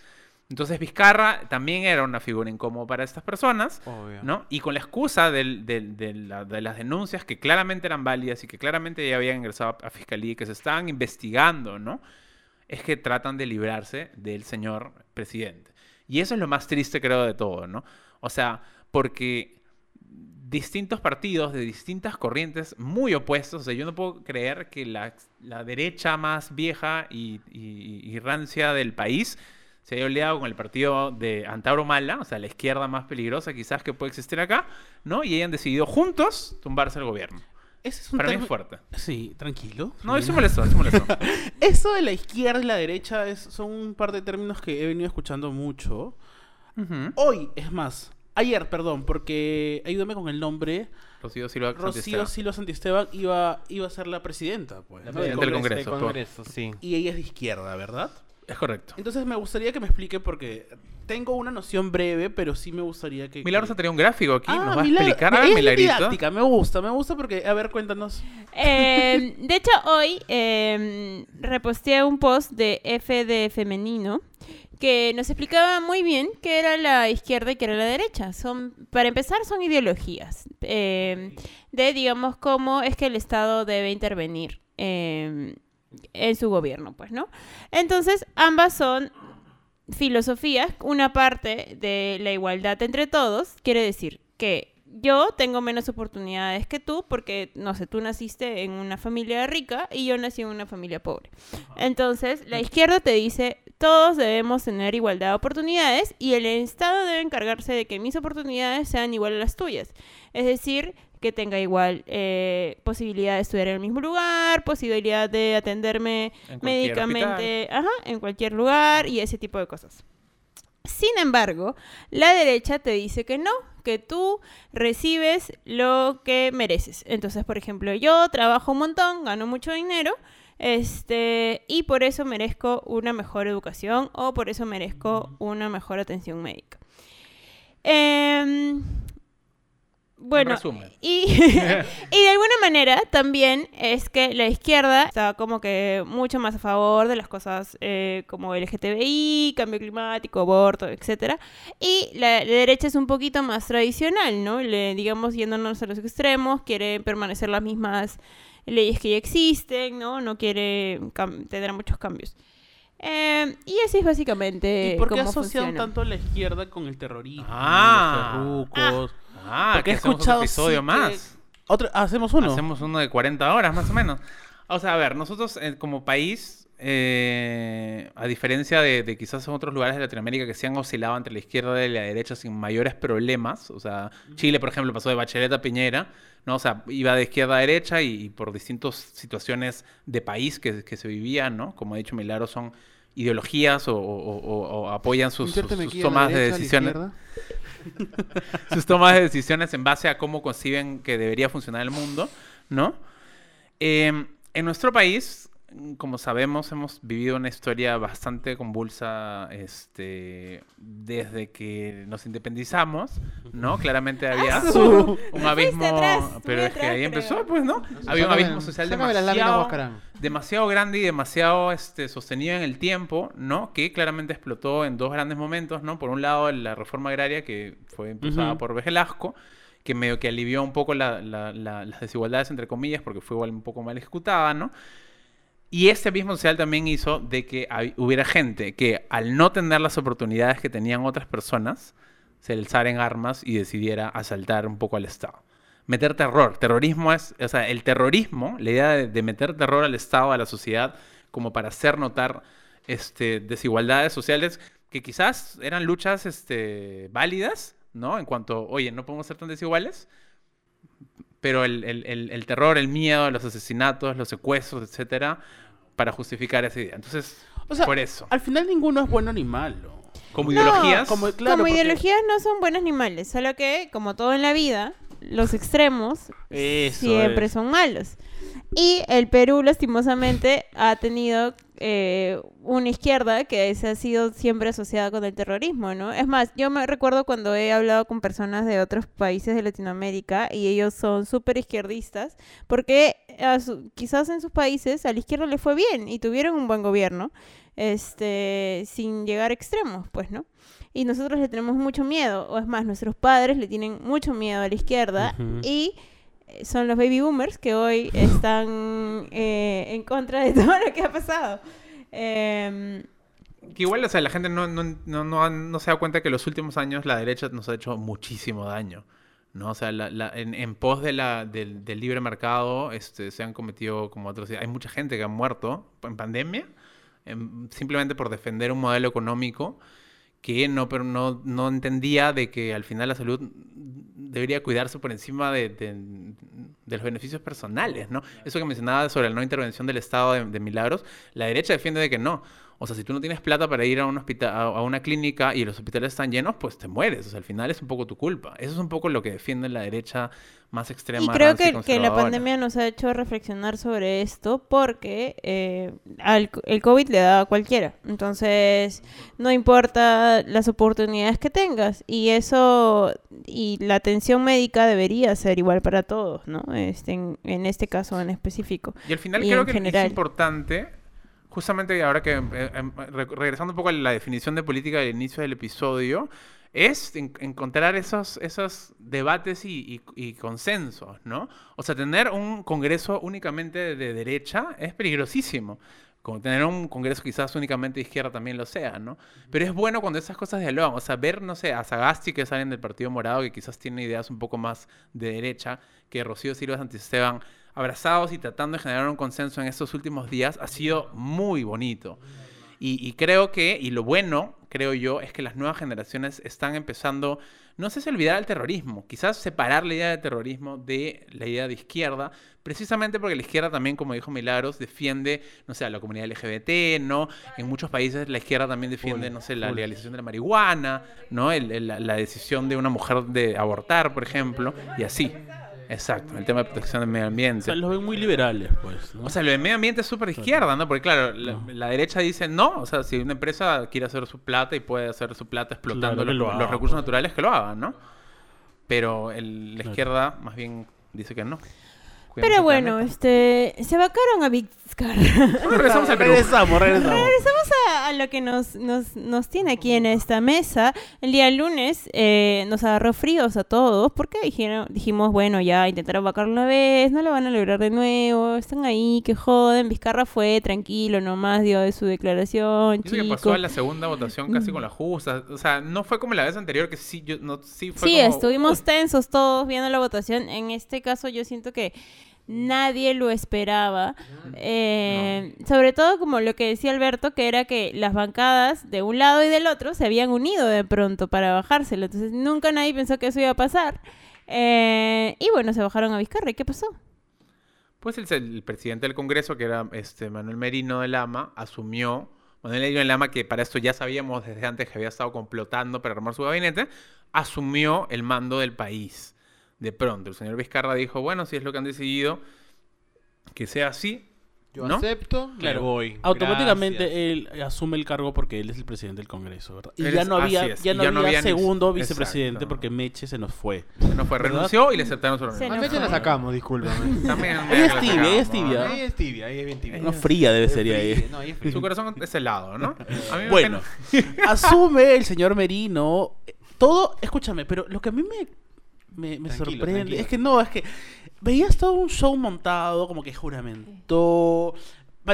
Entonces Vizcarra también era una figura incómoda para estas personas. Obvio. ¿no? Y con la excusa del- del- de, la- de las denuncias que claramente eran válidas y que claramente ya habían ingresado a, a fiscalía y que se estaban investigando, ¿no? Es que tratan de librarse del señor presidente. Y eso es lo más triste, creo, de todo, ¿no? O sea, porque distintos partidos de distintas corrientes muy opuestos, o sea, yo no puedo creer que la, la derecha más vieja y, y- y rancia del país se haya aliado con el partido de Antauro Mala, o sea, la izquierda más peligrosa quizás que puede existir acá, ¿no? Y hayan decidido juntos tumbarse el gobierno. Ese es un Para mí es fuerte. Sí, tranquilo. No, eso molestó, eso molestó. Eso de la izquierda y la derecha es, son un par de términos que he venido escuchando mucho. Hoy, es más, Ayer, perdón, porque ayúdame con el nombre. Rocío Silva Rocío Santisteban. Silva Santisteban iba, iba a ser la presidenta, pues. La ¿no? presidenta del Congreso, del Congreso, sí. Y ella es de izquierda, ¿verdad? Es correcto. Entonces me gustaría que me explique porque tengo una noción breve, pero sí me gustaría que... Milagros que- ha traído un gráfico aquí. Ah, ¿Nos va a explicar, es Milagrito? didáctica, me gusta, me gusta porque... A ver, cuéntanos. Eh, de hecho, hoy eh, reposteé un post de F de Femenino que nos explicaba muy bien qué era la izquierda y qué era la derecha. Son, para empezar, son ideologías eh, de, digamos, cómo es que el Estado debe intervenir eh, en su gobierno, pues, ¿no? Entonces, ambas son filosofías. Una parte de la igualdad entre todos quiere decir que yo tengo menos oportunidades que tú porque, no sé, tú naciste en una familia rica y yo nací en una familia pobre. Entonces, la izquierda te dice, todos debemos tener igualdad de oportunidades y el Estado debe encargarse de que mis oportunidades sean igual a las tuyas. Es decir, que tenga igual eh, posibilidad de estudiar en el mismo lugar, posibilidad de atenderme médicamente, ajá, en cualquier lugar y ese tipo de cosas. Sin embargo, la derecha te dice que no, que tú recibes lo que mereces. Entonces, por ejemplo, yo trabajo un montón, gano mucho dinero, este, y por eso merezco una mejor educación o por eso merezco una mejor atención médica. Em, bueno, y, y de alguna manera también es que la izquierda está como que mucho más a favor de las cosas eh, como LGTBI, cambio climático, aborto, etcétera. Y la, la derecha es un poquito más tradicional, ¿no? Le, digamos, yéndonos a los extremos, quiere permanecer las mismas leyes que ya existen, ¿no? No quiere tener muchos cambios. Eh, y así es básicamente ¿Y por qué cómo asocian funciona. tanto a la izquierda con el terrorismo? Ah. los? Ah, Porque que he hacemos otro escuchado episodio sí que- más. Otro, hacemos uno. Hacemos uno de 40 horas, más o menos. O sea, a ver, nosotros eh, como país, eh, a diferencia de, de quizás en otros lugares de Latinoamérica que se han oscilado entre la izquierda y la derecha sin mayores problemas, o sea, Chile, por ejemplo, pasó de Bachelet a Piñera, ¿no? O sea, iba de izquierda a derecha y, y por distintas situaciones de país que, que se vivían, ¿no? Como ha dicho Milagro, son ideologías o, o- o- o apoyan sus, tomas de derecha, decisiones sus tomas de decisiones en base a cómo conciben que debería funcionar el mundo, ¿no? Eh, en nuestro país, como sabemos, hemos vivido una historia bastante convulsa este, desde que nos independizamos, ¿no? Claramente había ¡Asu! un abismo, atrás, pero es que ahí creo. empezó, pues, ¿no? Había un abismo social láminas, demasiado, demasiado grande y demasiado este, sostenido en el tiempo, ¿no? Que claramente explotó en dos grandes momentos, ¿no? Por un lado, la reforma agraria que fue impulsada Ujú. por Velasco, que medio que alivió un poco la- la- la- las desigualdades, entre comillas, porque fue igual un poco mal ejecutada, ¿no? Y ese abismo social también hizo de que hubiera gente que al no tener las oportunidades que tenían otras personas, se alzara en armas y decidiera asaltar un poco al Estado. Meter terror. Terrorismo es, o sea, el terrorismo, la idea de, de meter terror al Estado, a la sociedad, como para hacer notar este, desigualdades sociales que quizás eran luchas este, válidas, ¿no? En cuanto, oye, no podemos ser tan desiguales, pero el, el- el- el terror, el miedo, los asesinatos, los secuestros, etcétera, para justificar esa idea. Entonces, O sea, por eso. Al final ninguno es bueno ni malo. Como No, ideologías, como- Claro, como porque- ideologías no son buenos ni malos, solo que, como todo en la vida, los extremos Eso siempre es. son malos. Y el Perú, lastimosamente, ha tenido eh, una izquierda que se ha sido siempre asociada con el terrorismo, ¿no? Es más, yo me recuerdo cuando he hablado con personas de otros países de Latinoamérica y ellos son súper izquierdistas porque su- quizás en sus países a la izquierda le fue bien y tuvieron un buen gobierno, este, sin llegar a extremos, pues, ¿no? Y nosotros le tenemos mucho miedo, o es más, nuestros padres le tienen mucho miedo a la izquierda Ujú. y eh, son los baby boomers que hoy están eh, en contra de todo lo que ha pasado. Em, que igual, o sea, la gente no, no, no, no, se da cuenta que en los últimos años la derecha nos ha hecho muchísimo daño. ¿no? O sea, la- la- en, en pos de la, del, del libre mercado este, se han cometido como atrocidades. Hay mucha gente que ha muerto en pandemia em, simplemente por defender un modelo económico que no, pero no, no entendía de que al final la salud debería cuidarse por encima de, de- de los beneficios personales, ¿no? Eso que mencionaba sobre la no intervención del Estado de, de Milagros, la derecha defiende de que no. O sea, si tú no tienes plata para ir a un hospital, a una clínica y los hospitales están llenos, pues te mueres. O sea, al final es un poco tu culpa. Eso es un poco lo que defiende la derecha más extrema. Y creo que, que la pandemia nos ha hecho reflexionar sobre esto porque eh, al, el COVID le da a cualquiera. Entonces, no importa las oportunidades que tengas. Y eso, y la atención médica debería ser igual para todos, ¿no? Este, en, en este caso en específico. Y al final Y creo que general. es importante, justamente ahora que, em, re- regresando un poco a la definición de política del inicio del episodio, es en- encontrar esos, esos debates y, consensos, ¿no? O sea, tener un congreso únicamente de derecha es peligrosísimo. Como tener un congreso quizás únicamente de izquierda también lo sea, ¿no? Pero es bueno cuando esas cosas dialogan. O sea, ver, no sé, a Sagasti que salen del Partido Morado, que quizás tiene ideas un poco más de derecha, que Rocío Silva Santisteban, abrazados y tratando de generar un consenso en estos últimos días, ha sido muy bonito. Y, y creo que, y lo bueno, creo yo, es que las nuevas generaciones están empezando, no sé si olvidar el terrorismo, quizás separar la idea de terrorismo de la idea de izquierda, precisamente porque la izquierda también, como dijo Milagros, defiende, no sé, a la comunidad LGBT, ¿no? En muchos países la izquierda también defiende, no sé, la legalización de la marihuana, ¿no? El- la decisión de una mujer de abortar, por ejemplo, y así. Exacto, el tema de protección del medio O ambiente. sea, los ven muy liberales, pues. ¿no? O sea, lo de medio ambiente es súper izquierda, ¿no? Porque claro, la, No. la derecha dice no, o sea, si una empresa quiere hacer su plata y puede hacer su plata explotando Claro los, lo los haga, recursos pues. naturales, que lo hagan, ¿no? Pero el- la Claro. izquierda más bien dice que no. Pero el bueno, este, se vacaron a Vizcarra. Bueno, regresamos al Perú. regresamos, regresamos. Regresamos a, a lo que nos, nos, nos tiene aquí en esta mesa. El día lunes eh, nos agarró fríos a todos porque dijeron, dijimos, bueno, ya intentaron vacar una vez, no lo van a lograr de nuevo, están ahí, que joden. Vizcarra fue tranquilo nomás, dio de su declaración, Dice que chico. pasó a la segunda votación casi con la justa. O sea, no fue como la vez anterior que sí, yo, no, sí fue Sí, como, estuvimos tensos todos viendo la votación. En este caso yo siento que nadie lo esperaba. Eh, Sobre todo como lo que decía Alberto, que era que las bancadas de un lado y del otro se habían unido de pronto para bajárselo. Entonces nunca nadie pensó que eso iba a pasar. Eh, y bueno, se bajaron a Vizcarra. ¿Y qué pasó? Pues el, el presidente del Congreso, que era este Manuel Merino de Lama, asumió, Manuel Merino de Lama, que para esto ya sabíamos desde antes que había estado complotando para armar su gabinete, asumió el mando del país. De pronto, el señor Vizcarra dijo, bueno, si es lo que han decidido, que sea así, Yo ¿no? acepto, me Claro. voy. Automáticamente Gracias. él asume el cargo porque él es el presidente del Congreso, ¿verdad? Y ya es- no había, ya y no ya no había había ni- segundo vicepresidente Exacto. porque Meche se nos fue. No fue, ¿Verdad? renunció y le aceptaron su Se renuncia. Nos bien la fue. sacamos, discúlpame. También Ella es tibia, ella es tibia. ¿no? Ahí es tibia, ahí es bien tibia. No fría debe Es ser fría, ahí. No, ahí es fría. Su corazón es helado, ¿no? A mí Bueno, asume el señor Merino. Todo, escúchame, pero lo que a mí me, me, me Tranquilo, sorprende tranquilo. es que no, es que veías todo un show montado, como que juramento.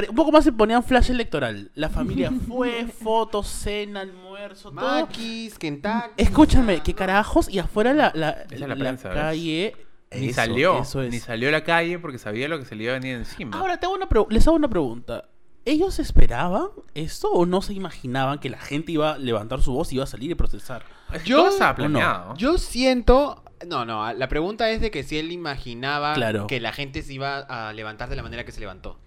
Un poco más se ponían flash electoral. La familia fue, fotos, cena, almuerzo, todo. Maquis, Kentucky. Escúchame, qué carajos, y afuera la, la, es la la prensa, ¿ves? calle. Ni Eso, salió, eso es. ni salió a la calle porque sabía lo que se le iba a venir encima. Ahora te hago una les hago una pregunta. ¿Ellos esperaban esto o no se imaginaban que la gente iba a levantar su voz y iba a salir y protestar? Yo- Todo estaba ¿o no? Yo siento. No, no, la pregunta es de que si él imaginaba Claro. que la gente se iba a levantar de la manera que se levantó.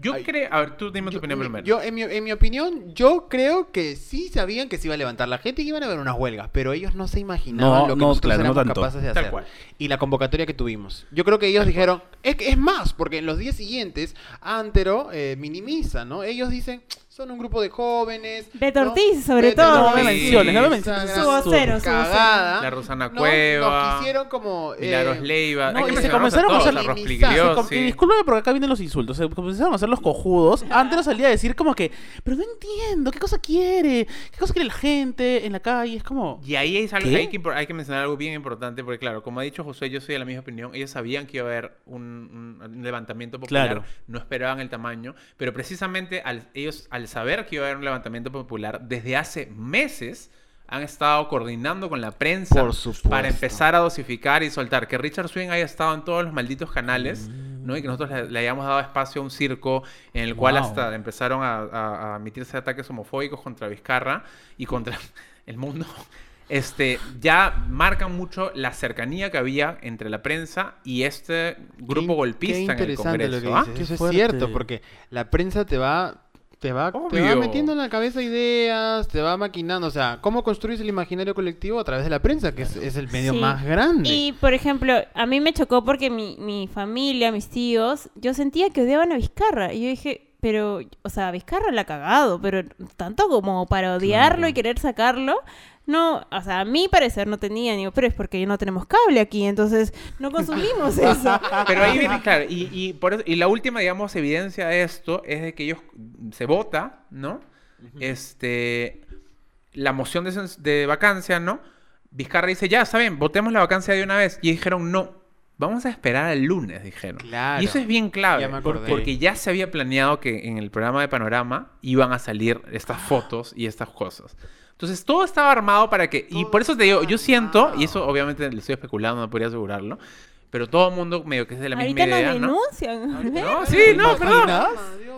Yo creo. A ver, tú dime tu Yo, opinión mi- primero. yo, en, mi, en mi opinión, yo creo que sí sabían que se iba a levantar la gente y que iban a haber unas huelgas, pero ellos no se imaginaban No, lo que no, nosotros claro, no éramos tanto. capaces de Tal hacer. cual. Y la convocatoria que tuvimos. Yo creo que ellos dijeron, es, que es más, porque en los días siguientes, Antero eh, minimiza, ¿no? Ellos dicen, son un grupo de jóvenes. Beto ¿no? Ortiz, sobre Beto todo. No me menciones, no me menciones. Su vocero, su cagada. La Rosana ¿no? Cueva. Nos quisieron como... eh, Milagros Leiva. No, y se comenzaron a hacer- a minimizar. Rospigliosi. Se com- y discúlpame porque acá vienen los insultos. Se comenzaron a hacer los cojudos. Antes salía a decir como que, pero no entiendo, ¿qué cosa quiere? ¿Qué cosa quiere la gente en la calle? Es como... Y ahí es algo- hay, que, hay que mencionar algo bien importante, porque claro, como ha dicho José, yo soy de la misma opinión. Ellos sabían que iba a haber un, un levantamiento popular, Claro. no esperaban el tamaño, pero precisamente al, ellos, al saber que iba a haber un levantamiento popular, desde hace meses han estado coordinando con la prensa para empezar a dosificar y soltar. Que Richard Swing haya estado en todos los malditos canales, ¿no? Y que nosotros le, le hayamos dado espacio a un circo en el cual hasta empezaron a, a- a emitirse ataques homofóbicos contra Vizcarra y contra el mundo. Este, ya marcan mucho la cercanía que había entre la prensa y este grupo Qué- golpista qué en el Congreso. lo ¿ah? que dices. Qué Eso es cierto, porque la prensa te va te va, te va Obvio. metiendo en la cabeza ideas, te va maquinando. O sea, ¿cómo construyes el imaginario colectivo a través de la prensa? Que es, es el medio Sí. más grande. Y, por ejemplo, a mí me chocó porque mi, mi familia, mis tíos, yo sentía que odiaban a Vizcarra. Y yo dije, pero, o sea, Vizcarra la ha cagado, pero tanto como para odiarlo Claro. y querer sacarlo. No, o sea, a mi parecer no tenía, digo, pero es porque no tenemos cable aquí, entonces no consumimos eso. Pero ahí viene, claro, y, y, por eso- y la última, digamos, evidencia de esto es de que ellos se vota, ¿no? Este, la moción de, de vacancia, ¿no? Vizcarra dice, ya, está bien, votemos la vacancia de una vez. Y dijeron, no, vamos a esperar al lunes, dijeron. Claro. Y eso es bien clave, Ya porque ya se había planeado que en el programa de Panorama iban a salir estas fotos y estas cosas. Entonces todo estaba armado para que... Y Todo por eso te digo, yo siento, y eso obviamente le estoy especulando, no podría asegurarlo, pero todo el mundo medio que es de la misma Ahorita idea, nos ¿no? denuncian. No, ¿Te sí, no, perdón.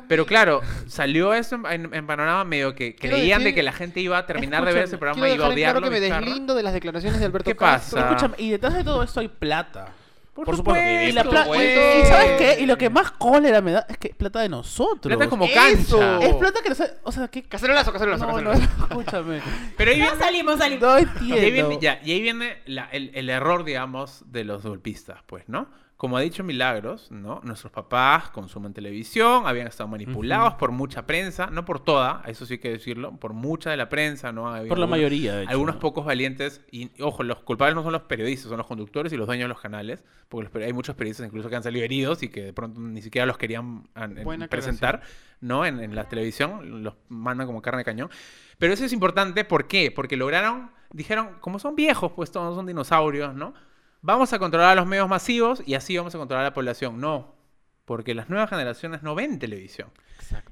Pero claro, salió eso en, en- en Panorama medio que Quiero creían de decir- que la gente iba a terminar de ver ese programa y iba a odiarlo. claro que me deslindo de las declaraciones de Alberto ¿Qué Castro. pasa? Escúchame, y detrás de todo esto hay plata. Por, Por supuesto. supuesto. Y, la pla- y ¿sabes qué? Y lo que más cólera me da es que es plata de nosotros. Plata como cancha. Es plata que nos... O sea, ¿qué... Cacerolazo, cacerolazo, No, no, cacerolazo. escúchame. Pero ahí No viene, salimos, salimos. No y ahí viene, ya, y ahí viene la- el, el error, digamos, de los golpistas, pues, ¿no? Como ha dicho Milagros, ¿no? Nuestros papás consumen televisión, habían estado manipulados por mucha prensa, no por toda, eso sí hay que decirlo, por mucha de la prensa, ¿no? Había Por la algunos- mayoría, de hecho, Algunos ¿no? pocos valientes, y ojo, los culpables no son los periodistas, son los conductores y los dueños de los canales, porque los hay muchos periodistas incluso que han salido heridos y que de pronto ni siquiera los querían an- en- Buena presentar, ¿no? En, en la televisión, los mandan como carne de cañón. Pero eso es importante, ¿por qué? Porque lograron, dijeron, como son viejos, pues todos son dinosaurios, ¿no? Vamos a controlar a los medios masivos y así vamos a controlar a la población. No, porque las nuevas generaciones no ven televisión.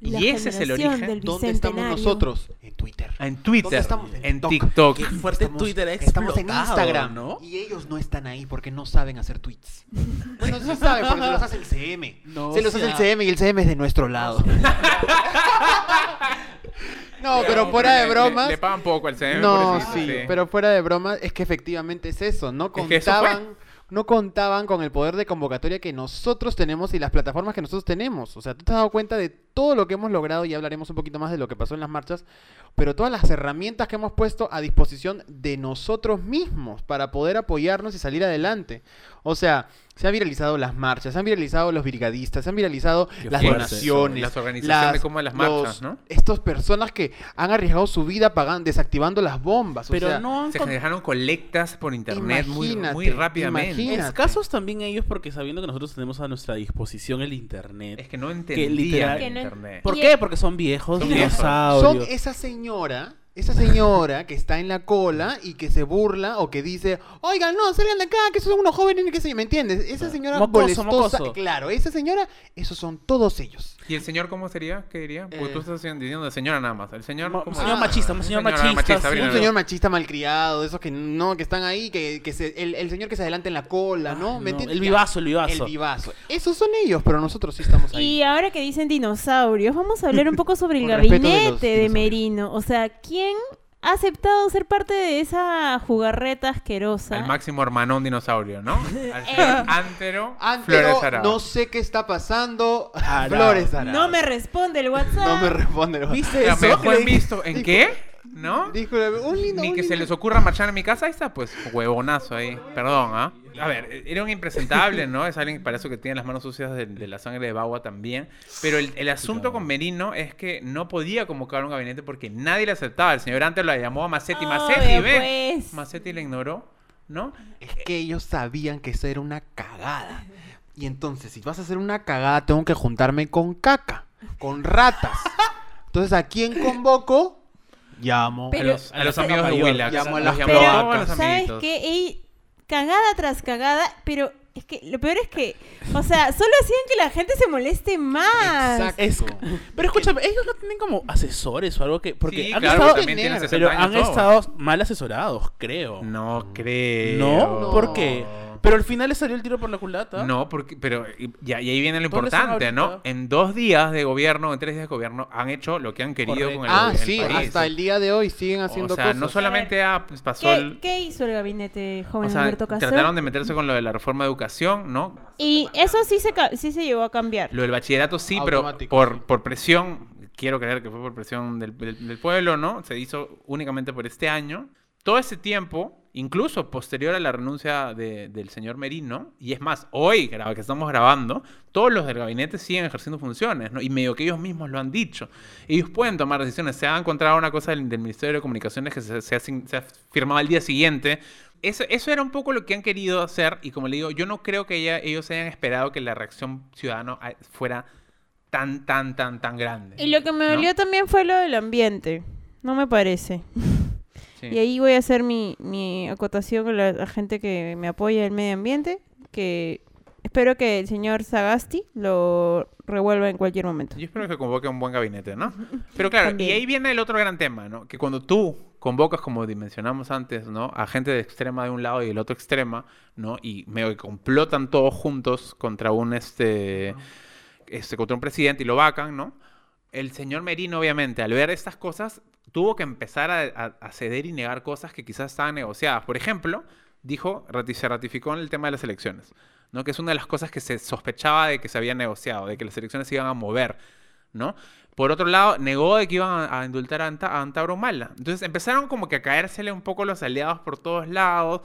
La Y ese es el origen. ¿Dónde estamos nosotros? En Twitter. En Twitter, ¿Dónde estamos? en TikTok. Qué fuerte Estamos- Twitter ha Estamos en Instagram, ¿no? Y ellos no están ahí porque no saben hacer tweets. Bueno, sí saben porque se los hace el CM. No se los hace el CM y el CM es de nuestro lado. no, pero fuera de bromas. Le, pagan poco al CM. No, pobrecito, sí, pero fuera de bromas, es que efectivamente es eso. No Es que contaban, no contaban con el poder de convocatoria que nosotros tenemos y las plataformas que nosotros tenemos. O sea, tú te has dado cuenta de todo lo que hemos logrado y hablaremos un poquito más de lo que pasó en las marchas, pero todas las herramientas que hemos puesto a disposición de nosotros mismos para poder apoyarnos y salir adelante. O sea, se han viralizado las marchas, se han viralizado los brigadistas, se han viralizado Qué las fuerte. donaciones, Las organizaciones de cómo de las marchas, los- ¿no? Estas personas que han arriesgado su vida pagando, desactivando las bombas. o Pero sea, no han Se dejaron colectas por internet muy, muy rápidamente. imagínate. Escasos también ellos porque sabiendo que nosotros tenemos a nuestra disposición el internet. Es que no literal- entendían Que el no- internet. ¿Por qué? Porque son viejos, Son viejos. Son esa señora, esa señora que está en la cola y que se burla o que dice, oigan, no, salgan de acá, que esos son unos jóvenes, que yo", ¿me entiendes? Esa señora Mocoso, molestosa, mocoso. claro, esa señora, esos son todos ellos. ¿Y el señor cómo sería? ¿Qué diría? Porque Eh. tú estás diciendo de señora nada más. El señor, ¿cómo señor sería? machista, un señor señor machista, sí. Un señor machista malcriado, de esos que no, que están ahí, que, que se, el, el señor que se adelanta en la cola, ¿no? Ah, ¿Me no, entiendes? el Ya. vivazo, el vivazo. El vivazo. Esos son ellos, pero nosotros sí estamos ahí. Y ahora que dicen dinosaurios, vamos a hablar un poco sobre el Con respeto de los gabinete de, dinosaurios. Merino. O sea, ¿quién ha aceptado ser parte de esa jugarreta asquerosa? Al máximo hermanón dinosaurio, ¿no? Al señor Antero, Antero, Flores Arao. no sé qué está pasando. Arao. Flores Arao. No me responde el WhatsApp. No me responde. el ¿Viste Ya, eso? me dejó en Le- visto. ¿En Dijo- qué? ¿No? Dijo, un lindo, Ni un que se les ocurra marchar en mi casa, ahí está, pues, huevonazo ahí. Perdón, ¿ah? A ver, era un impresentable, ¿no? Es alguien para eso que tiene las manos sucias de, de la sangre de Bagua también. Pero el, el asunto con Merino es que no podía convocar un gabinete porque nadie le aceptaba. El señor antes lo llamó a Macetti. Macetti, Obvio, ve. pues. Macetti le ignoró, ¿no? Es que ellos sabían que eso era una cagada. Y entonces, si vas a hacer una cagada, tengo que juntarme con caca, con ratas. Entonces, ¿a quién convoco? Llamo. A Pero- los, a los amigos de. Willax. Llamo a Los las Pero, a los ¿sabes qué? Cagada tras cagada, pero es que lo peor es que, o sea, solo hacían que la gente se moleste más. Exacto. Es- Pero escúchame, ellos no tienen como asesores o algo que. Porque Sí, han claro, estado. también tienen Pero 60 Pero años han todos. estado mal asesorados, creo. No creo. ¿No? No. ¿Por qué? Pero al final le salió el tiro por la culata. No, porque, pero y, ahí viene lo ¿Dónde están importante, ¿no? En dos días de gobierno, en tres días de gobierno, han hecho lo que han querido Correcto. con el, Ah, el sí, país. hasta el día de hoy siguen haciendo o sea, cosas. no solamente ah, pues, pasó ¿Qué, el... qué hizo el gabinete joven O sea, Alberto Castro? trataron de meterse con lo de la reforma de educación, ¿no? Y eso sí se, sí se llegó a cambiar. Lo del bachillerato sí, pero por, sí. por presión quiero creer que fue por presión del, del- del pueblo, ¿no? Se hizo únicamente por este año. Todo ese tiempo, incluso posterior a la renuncia de- del señor Merino, y es más, hoy que estamos grabando, todos los del gabinete siguen ejerciendo funciones, ¿no? Y medio que ellos mismos lo han dicho. Ellos pueden tomar decisiones. Se ha encontrado una cosa del, del Ministerio de Comunicaciones que se, se ha, se ha firmado al día siguiente. Eso, eso era un poco lo que han querido hacer, y como le digo, yo no creo que ella- ellos hayan esperado que la reacción ciudadana ah, fuera tan, tan, tan, tan grande. Y lo que me ¿no? dolió también fue lo del ambiente. No me parece. Sí. Y ahí voy a hacer mi, mi acotación con la, la gente que me apoya el medio ambiente, que espero que el señor Sagasti lo revuelva en cualquier momento. Yo espero que convoque un buen gabinete, ¿no? Pero claro, También. y ahí viene el otro gran tema, ¿no? Que cuando tú convocas, como mencionamos antes, ¿no? A gente de extrema de un lado y del otro extrema, ¿no? Y medio que complotan todos juntos contra un, este, este, contra un presidente y lo vacan, ¿no? El señor Merino, obviamente, al ver estas cosas, tuvo que empezar a, a- a ceder y negar cosas que quizás estaban negociadas. Por ejemplo, dijo, se ratificó en el tema de las elecciones, ¿no? Que es una de las cosas que se sospechaba de que se había negociado, de que las elecciones se iban a mover, ¿no? Por otro lado, negó de que iban a, a indultar a, Anta, a Antauro Humala. Entonces empezaron como que a caérsele un poco los aliados por todos lados.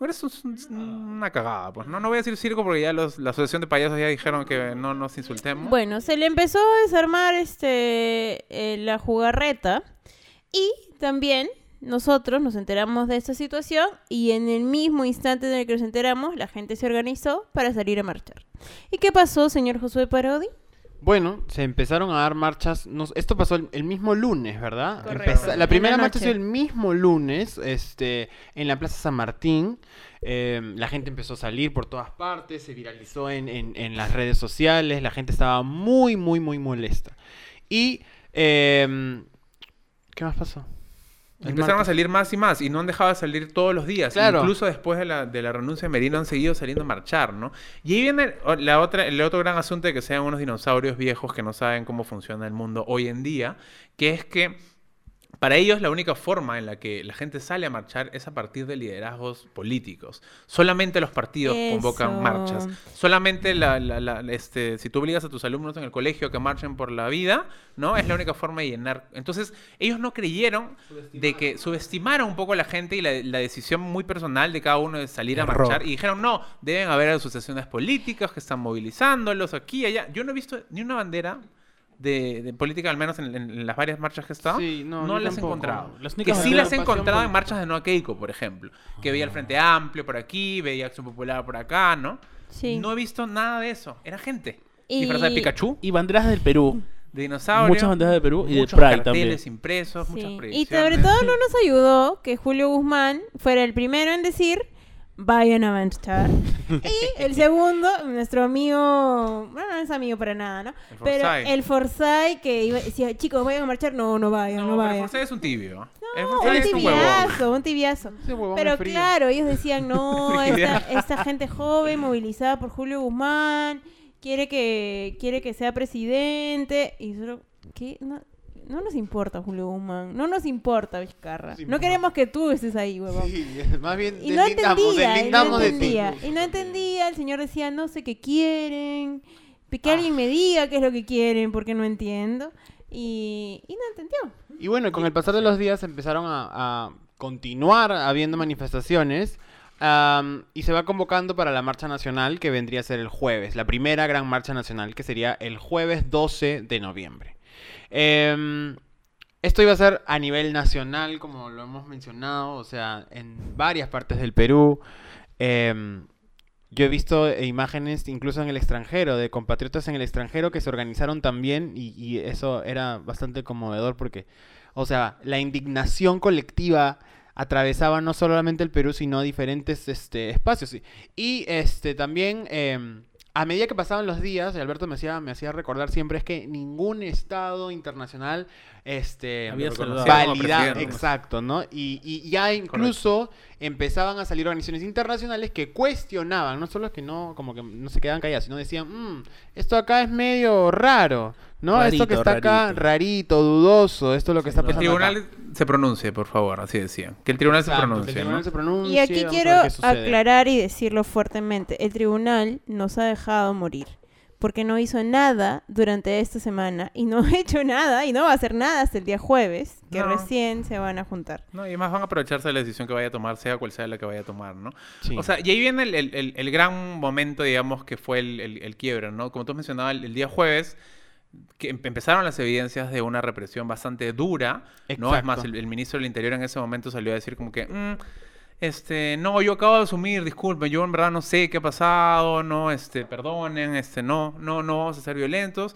Es un- una cagada, pues. No, no voy a decir circo porque ya los- la Asociación de Payasos ya dijeron que no nos insultemos. Bueno, se le empezó a desarmar este eh, la jugarreta y también nosotros nos enteramos de esta situación y en el mismo instante en el que nos enteramos, la gente se organizó para salir a marchar. ¿Y qué pasó, señor Josué Parodi? Bueno, se empezaron a dar marchas. no esto pasó el, el mismo lunes, ¿verdad? Empeza- la la primera marcha fue el mismo lunes, este, en la Plaza San Martín. Eh, la gente empezó a salir por todas partes, se viralizó en, en- en las redes sociales. La gente estaba muy, muy, muy molesta. Y em, ¿qué más pasó? Empezaron a salir más y más y no han dejado de salir todos los días. Claro. Incluso después de la, de la renuncia de Merino han seguido saliendo a marchar, ¿no? Y ahí viene la otra, el otro gran asunto de que sean unos dinosaurios viejos que no saben cómo funciona el mundo hoy en día, que es que para ellos la única forma en la que la gente sale a marchar es a partir de liderazgos políticos. Solamente los partidos convocan marchas. Solamente la, la- la- este, si tú obligas a tus alumnos en el colegio que marchen por la vida, ¿no? Es la única forma de llenar. Entonces, ellos no creyeron de que subestimaron un poco a la gente y la, la decisión muy personal de cada uno de salir a marchar y dijeron, no, deben haber asociaciones políticas que están movilizándolos aquí y allá. Yo no he visto ni una bandera de, de política, al menos en, en las varias marchas que he estado. Sí, no, no las he encontrado. Las que sí las he encontrado en marchas de Noa Keiko, por ejemplo. Que veía el Frente Amplio por aquí, veía Acción Popular por acá, ¿no? Sí. No he visto nada de eso. Era gente. Y- Disfrazada de Pikachu, Y banderas del Perú. de dinosaurio. Muchas banderas de Perú y de muchos Pride también. impresos, muchas Sí. Y proyecciones. sobre todo no nos ayudó que Julio Guzmán fuera el primero en decir vayan a marchar. y el segundo, nuestro amigo, bueno, no es amigo para nada, ¿no? El Pero Forsyth. el Forsyth que iba, decía, chicos, vayan a marchar. No, no vayan, no, No, pero el vayan. Forsyth es un tibio. el No, Forsyth un es un tibiazo, un tibiazo. Huevón Pero claro, ellos decían, no, esta, esta gente joven movilizada por Julio Guzmán quiere que quiere que sea presidente y solo ¿qué? No, no nos importa Julio Guzmán, no nos importa Vizcarra. No queremos que tú estés ahí, huevón. Sí, más bien Y no entendía, y no deslindamos de ti. entendía, y no entendía, el señor decía, no sé qué quieren, que alguien me diga qué es lo que quieren, porque no entiendo, y, y no entendió. Y bueno, con el pasar de los días empezaron a, a continuar habiendo manifestaciones am, y se va convocando para la marcha nacional que vendría a ser el jueves, la primera gran marcha nacional que sería el jueves 12 de noviembre. Em, esto iba a ser a nivel nacional, como lo hemos mencionado, o sea, en varias partes del Perú. Em, yo he visto imágenes incluso en el extranjero, de compatriotas en el extranjero que se organizaron también y, eso era bastante conmovedor porque, o sea, la indignación colectiva atravesaba no solamente el Perú, sino diferentes este, espacios. Y, y, este, también, em, a medida que pasaban los días, y Alberto me hacía, me hacía recordar siempre, es que ningún estado internacional este, Había reconocía saludado. como valida, presidente. exacto, ¿no? Y, y ya incluso empezaban a salir organizaciones internacionales que cuestionaban, no solo que no, como que no se quedaban calladas, sino decían, "Mm, esto acá es medio raro, ¿no? esto que Rarito, está acá, rarito". dudoso, esto es lo que Sí, está el pasando acá". tribunal se pronuncie, por favor, así decían. Que el tribunal se que el pronuncie. tribunal ¿no? se pronuncie, Y aquí quiero aclarar y decirlo fuertemente. El tribunal nos ha dejado morir. Porque no hizo nada durante esta semana y no ha hecho nada y no va a hacer nada hasta el día jueves, que No. recién se van a juntar. No, y además van a aprovecharse de la decisión que vaya a tomar, sea cual sea la que vaya a tomar, ¿no? Sí. O sea, y ahí viene el, el- el- el gran momento, digamos, que fue el, el, el quiebre, ¿no? Como tú mencionabas, el, el día jueves que em- empezaron las evidencias de una represión bastante dura, ¿no? Es más, Exacto. el, el ministro del Interior en ese momento salió a decir como que... "Mm, este, no, yo acabo de asumir, disculpen, yo en verdad no sé qué ha pasado, no, este, perdonen, este, no, no, no vamos a ser violentos.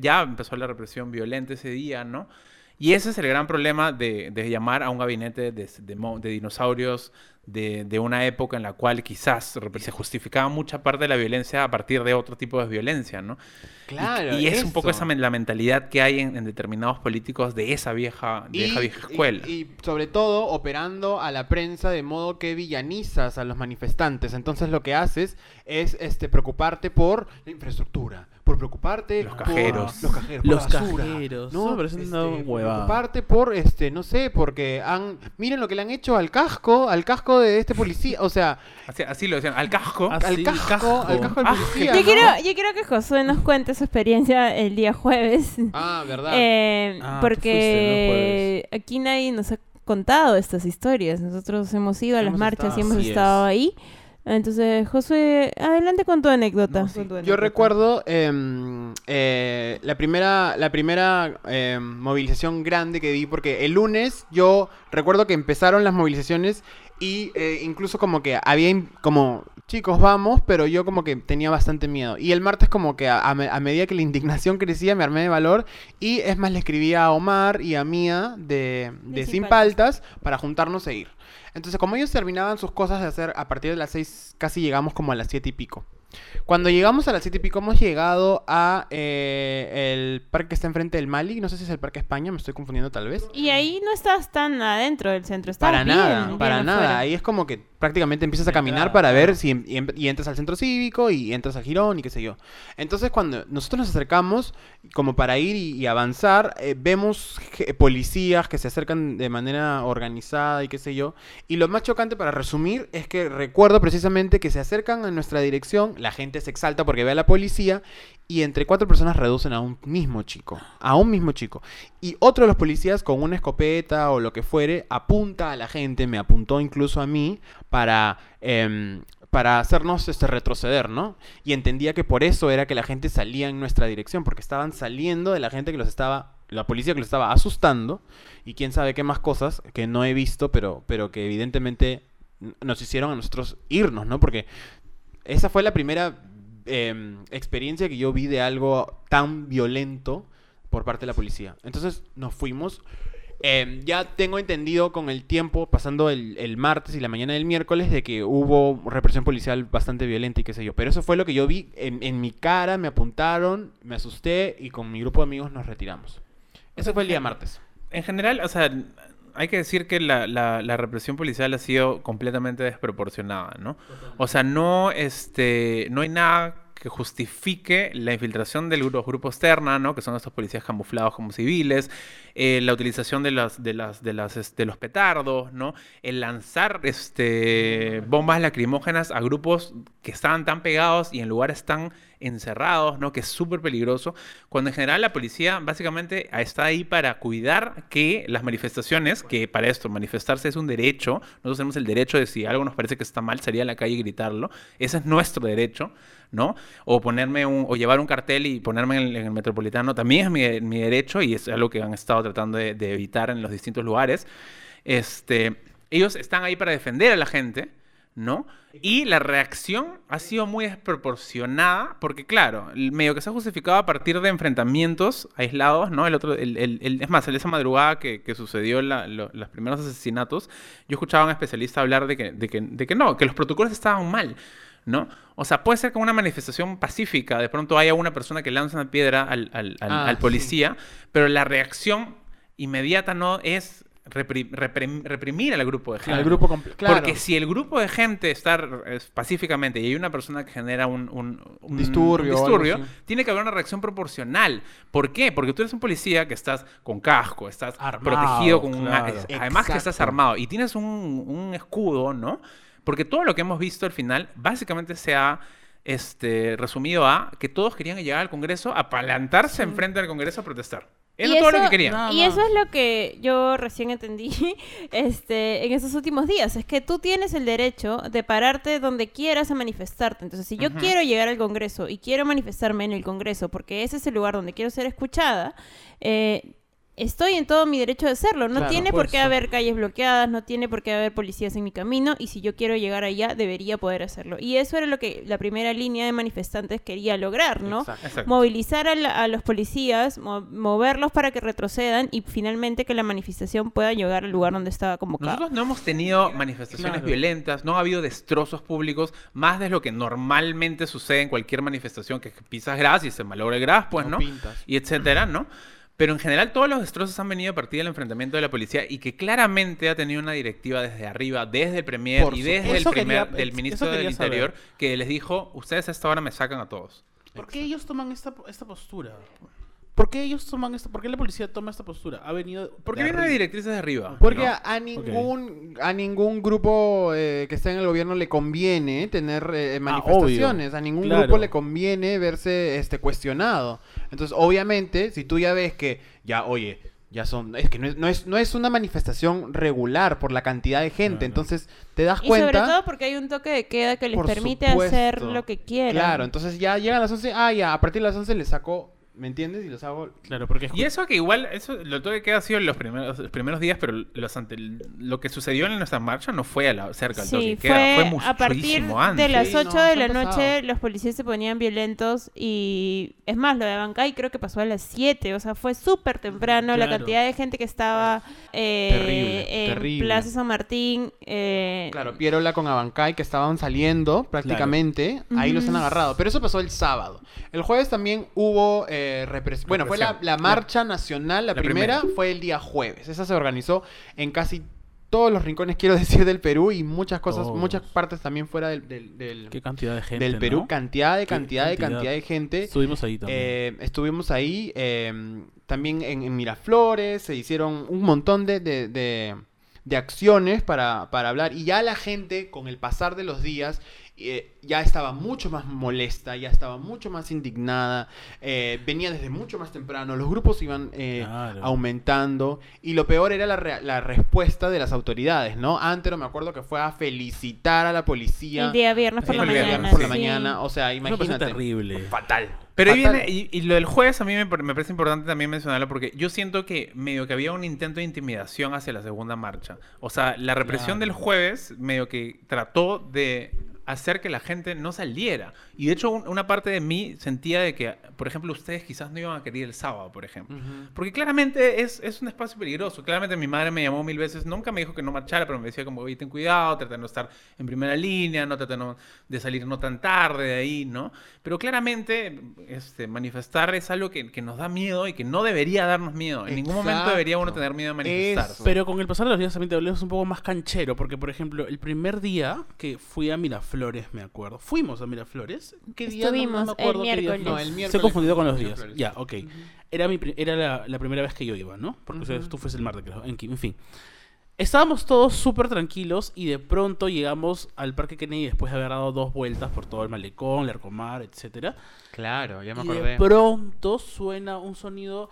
Ya empezó la represión violenta ese día, ¿no? Y ese es el gran problema de, de llamar a un gabinete de, de de dinosaurios de, de una época en la cual quizás se justificaba mucha parte de la violencia a partir de otro tipo de violencia, ¿no? Y- Claro, Y, es un poco esa la mentalidad que hay en, en determinados políticos de esa vieja, de esa vieja escuela. Y, y sobre todo operando a la prensa de modo que villanizas a los manifestantes. Entonces lo que haces es este preocuparte por la infraestructura, por preocuparte Los por cajeros. los cajeros, por Los la basura, cajeros. ¿no? Una Este, por huevada. preocuparte por este, no sé, porque han miren lo que le han hecho al casco, al casco de este policía, o sea, Así, así lo decían, al casco. Al casco, casco. al casco del Ah, policía. Yo ¿no? quiero, yo quiero que Josué nos cuente su experiencia el día jueves. Ah, verdad. Eh, Ah, porque aquí nadie nos ha contado estas historias. Nosotros hemos ido a las Hemos marchas estado, y hemos así estado es. ahí. Entonces, Josué, adelante con tu anécdota. No, sí. Con tu Yo recuerdo em, eh, la primera, la primera em, movilización grande que vi, porque el lunes yo recuerdo que empezaron las movilizaciones y eh, incluso como que había como chicos vamos, pero yo como que tenía bastante miedo. Y el martes como que a, a me- a medida que la indignación crecía me armé de valor y es más le escribí a Omar y a Mía de, de De Sin Sin Paltas para juntarnos e ir. Entonces, como ellos terminaban sus cosas de hacer a partir de las 6, casi llegamos como a las 7 y pico. Cuando llegamos a las 7 y pico, hemos llegado a eh, el parque que está enfrente del Mali. No sé si es el Parque España, me estoy confundiendo tal vez. Y ahí no estás tan adentro del centro, estás Para bien, nada, bien para nada. Ahí es como que prácticamente empiezas a caminar para ver si em- y, em- y entras al centro cívico y entras a Girón y qué sé yo. Entonces cuando nosotros nos acercamos como para ir y, y avanzar, eh, vemos je- policías que se acercan de manera organizada y qué sé yo. Y lo más chocante para resumir es que recuerdo precisamente que se acercan a nuestra dirección, la gente se exalta porque ve a la policía y entre cuatro personas reducen a un mismo chico, a un mismo chico. Y otro de los policías con una escopeta o lo que fuere apunta a la gente, me apuntó incluso a mí para em, para hacernos este retroceder, ¿no? Y entendía que por eso era que la gente salía en nuestra dirección, porque estaban saliendo de la gente que los estaba la policía que los estaba asustando y quién sabe qué más cosas que no he visto, pero pero que evidentemente nos hicieron a nosotros irnos, ¿no? Porque esa fue la primera em, experiencia que yo vi de algo tan violento por parte de la policía. Entonces nos fuimos. Em, ya tengo entendido con el tiempo, pasando el, el martes y la mañana del miércoles, de que hubo represión policial bastante violenta y qué sé yo. Pero eso fue lo que yo vi en, en mi cara, me apuntaron, me asusté y con mi grupo de amigos nos retiramos. Ese fue el día martes. En general, o sea, hay que decir que la, la- la represión policial ha sido completamente desproporcionada, ¿no? O sea, no, este, no hay nada que justifique la infiltración de los grupos terna, ¿no? Que son estos policías camuflados como civiles, eh, la utilización de las, de las, de las, este, de los petardos, ¿no? El lanzar, este, bombas lacrimógenas a grupos que estaban tan pegados y en lugares tan encerrados, ¿no? Que es súper peligroso. Cuando en general la policía básicamente está ahí para cuidar que las manifestaciones, que para esto manifestarse es un derecho, nosotros tenemos el derecho de si algo nos parece que está mal, salir a la calle y gritarlo. Ese es nuestro derecho, ¿no? O ponerme un, o llevar un cartel y ponerme en el, metropolitano también es mi, mi derecho y es algo que han estado tratando de, de evitar en los distintos lugares. Este, ellos están ahí para defender a la gente, ¿no? Y la reacción ha sido muy desproporcionada, porque claro, el medio que se ha justificado a partir de enfrentamientos aislados, ¿no? El otro, el, el- el- es más, en esa madrugada que, que sucedió la- lo- los primeros asesinatos, yo escuchaba a un especialista hablar de que, de que, de que no, que los protocolos estaban mal. ¿No? O sea, puede ser que una manifestación pacífica de pronto haya una persona que lanza una piedra al, al- al- Ah, al sí. policía, pero la reacción inmediata no es repri- reprim- reprimir al grupo de gente. Al grupo completo. Claro. Porque si el grupo de gente está pacíficamente y hay una persona que genera un, un- un- Disturbio tiene que haber una reacción proporcional. ¿Por qué? Porque tú eres un policía que estás con casco, estás Armado, protegido con. Además que estás armado y tienes un, un escudo, ¿no? Porque todo lo que hemos visto al final básicamente se ha este, resumido a que todos querían llegar al Congreso a palantarse enfrente del Congreso a protestar. Eso Y es todo lo eso- que querían. Nada Y eso es lo que yo recién entendí este, en estos últimos días. Es que tú tienes el derecho de pararte donde quieras a manifestarte. Entonces, si yo quiero llegar al Congreso y quiero manifestarme en el Congreso porque ese es el lugar donde quiero ser escuchada, eh, estoy en todo mi derecho de hacerlo. No Claro, tiene por por qué eso. haber calles bloqueadas, no tiene por qué haber policías en mi camino y si yo quiero llegar allá, debería poder hacerlo. Y eso era lo que la primera línea de manifestantes quería lograr, ¿no? Exacto. Exacto. movilizar a, la- a los policías, mo- moverlos para que retrocedan y finalmente que la manifestación pueda llegar al lugar donde estaba convocada. Nosotros no hemos tenido manifestaciones Claro. violentas, no ha habido destrozos públicos, más de lo que normalmente sucede en cualquier manifestación, que pisas gras y se malogra el gras, pues, No ¿no? pintas. Y etcétera, ¿no? Pero en general todos los destrozos han venido a partir del enfrentamiento de la policía y que claramente ha tenido una directiva desde arriba, desde el premier Por y desde el primer, quería- del ministro del saber. Interior que les dijo, ustedes a esta hora me sacan a todos. ¿Por qué ellos toman esta, esta postura? ¿Por qué ellos toman esta, por qué la policía toma esta postura? Ha venido Porque de viene de directrices de arriba. Porque ¿no? a, a ningún a ningún grupo eh, que esté en el gobierno le conviene tener eh, manifestaciones, a ningún claro. grupo le conviene verse este cuestionado. Entonces, obviamente, si tú ya ves que ya, oye, ya son, es que no es, no es, no es una manifestación regular por la cantidad de gente, Claro. entonces te das Y sobre cuenta. todo porque hay un toque de queda que les Por permite supuesto. hacer lo que quieran. Claro, entonces ya llegan las 11, ah, ya, a partir de las 11 les saco, ¿me entiendes? Y los hago Claro, porque Y eso que igual, eso lo todo que ha sido en los primeros, los primeros días, pero los ante, lo que sucedió en nuestra marcha no fue a la, cerca del toque Sí, queda, fue, fue a partir muchísimo de las Sí, 8 no, de la noche pasado. los policías se ponían violentos y es más, lo de Bancay creo que pasó a las 7, o sea, fue súper temprano la cantidad de gente que estaba eh, Terrible, en terrible. Plaza San Martín. eh, Claro, Pierola con Abancay que estaban saliendo prácticamente, ahí los han agarrado. Pero eso pasó el sábado. El jueves también hubo eh, Bueno, fue la, marcha nacional, la, la primera, primera. fue el día jueves. Esa se organizó en casi todos los rincones, quiero decir, del Perú y muchas cosas, muchas partes también fuera del, del, del- qué cantidad de gente, del Perú. ¿no? Cantidad de Qué cantidad, de cantidad. cantidad de gente. Estuvimos ahí también. Eh, estuvimos ahí, eh, también en, en Miraflores, se hicieron un montón de, de- de- de acciones para, para hablar y ya la gente con el pasar de los días eh, ya estaba mucho más molesta, ya estaba mucho más indignada, eh, venía desde mucho más temprano, los grupos iban eh, Claro. aumentando y lo peor era la, respuesta de las autoridades, ¿no? Antero me acuerdo que fue a felicitar a la policía el día viernes por Sí, la el viernes mañana. por la mañana, o sea, imagínate. terrible. Fatal. Pero ahí viene, y, y lo del jueves a mí me, par- me parece importante también mencionarlo porque yo siento que medio que había un intento de intimidación hacia la segunda marcha. O sea, la represión Claro. del jueves medio que trató de hacer que la gente no saliera. Y de hecho un- una parte de mí sentía de que, por ejemplo, ustedes quizás no iban a querer el sábado, por ejemplo. Ujú. Porque claramente es, es un espacio peligroso. Claramente mi madre me llamó mil veces, nunca me dijo que no marchara, pero me decía como, oye, ten cuidado, trata de no estar en primera línea, no trata de, salir no tan tarde de ahí, ¿no? Pero claramente este, manifestar es algo que, que nos da miedo y que no debería darnos miedo. En ningún momento debería uno Exacto. tener miedo de manifestarse. Pero con el pasar de los días también te volvemos un poco más canchero, porque por ejemplo, el primer día que fui a Miraflores, me acuerdo, fuimos a Miraflores, ¿qué día? No- no, Estuvimos me acuerdo el qué día miércoles. No, el Se he miércoles confundido con los días. Miraflores. Ya, ok. Era, mi, era la, la primera vez que yo iba, ¿no? Porque ustedes- Ujú. tú fuiste el martes, creo. En, en fin. Estábamos todos súper tranquilos y de pronto llegamos al Parque Kennedy después de haber dado dos vueltas por todo el malecón, Larcomar, etcétera. Claro, ya me Y de acordé. pronto suena un sonido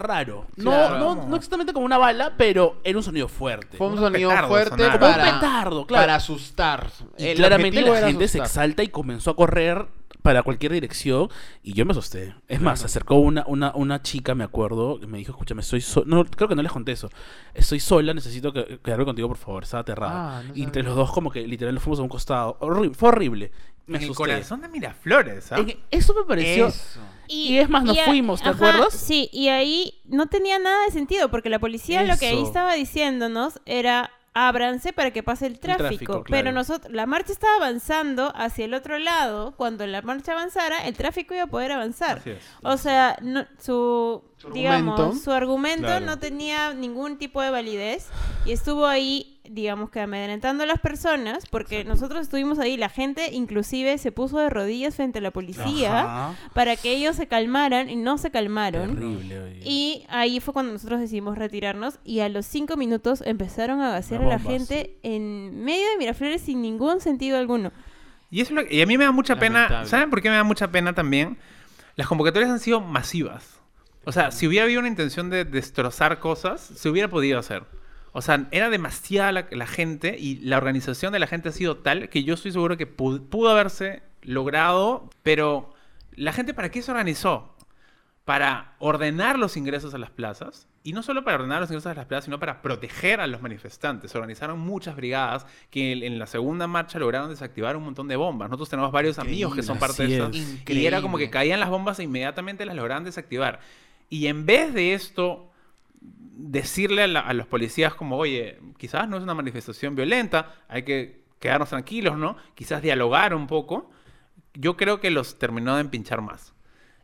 raro. No, Claro. no, no exactamente como una bala, pero era un sonido fuerte. Fue un Unos sonido petardos fuerte sonaron. Como un para, petardo, claro. para asustar. y El claramente objetivo la era gente se asustar. exalta y comenzó a correr para cualquier dirección y yo me asusté. Es más, se acercó una, una, una chica, me acuerdo, y me dijo, escúchame, estoy so no creo que no les conté eso. Estoy sola, necesito que, quedarme contigo, por favor. Estaba aterrada. Ah, no y entre sabía. los dos como que literal nos fuimos a un costado. Horri- fue horrible. Me en el asusté. corazón de Miraflores, ¿ah? En- eso me pareció... Eso. Y es más, nos a- fuimos, ¿te acuerdas? Sí, y ahí no tenía nada de sentido, porque la policía lo que ahí estaba diciéndonos era ábranse para que pase el tráfico. tráfico, Pero claro. nosotros, la marcha estaba avanzando hacia el otro lado. Cuando la marcha avanzara, el tráfico iba a poder avanzar. Así es. O sea, no- su, Su digamos, argumento. su argumento Claro. no tenía ningún tipo de validez y estuvo ahí, digamos que amedrentando a las personas, porque nosotros estuvimos ahí, la gente inclusive se puso de rodillas frente a la policía Ajá. para que ellos se calmaran y no se calmaron. Terrible. Y ahí fue cuando nosotros decidimos retirarnos y a los cinco minutos empezaron a vaciar a la gente en medio de Miraflores sin ningún sentido alguno. Y, eso es lo- y a mí me da mucha pena. ¿saben por qué me da mucha pena también? Las convocatorias han sido masivas. O sea, si hubiera habido una intención de destrozar cosas, se hubiera podido hacer. O sea, era demasiada la, la gente y la organización de la gente ha sido tal que yo estoy seguro que pu- pudo haberse logrado, pero ¿la gente para qué se organizó? Para ordenar los ingresos a las plazas. Y no solo para ordenar los ingresos a las plazas, sino para proteger a los manifestantes. Se organizaron muchas brigadas que en la segunda marcha lograron desactivar un montón de bombas. Nosotros tenemos varios amigos que son parte de esto. es. Y era como que caían las bombas e inmediatamente las lograban desactivar. Y en vez de esto, decirle a, la- a los policías como, oye, quizás no es una manifestación violenta, hay que quedarnos tranquilos, ¿no? Quizás dialogar un poco. Yo creo que los terminó de empinchar más.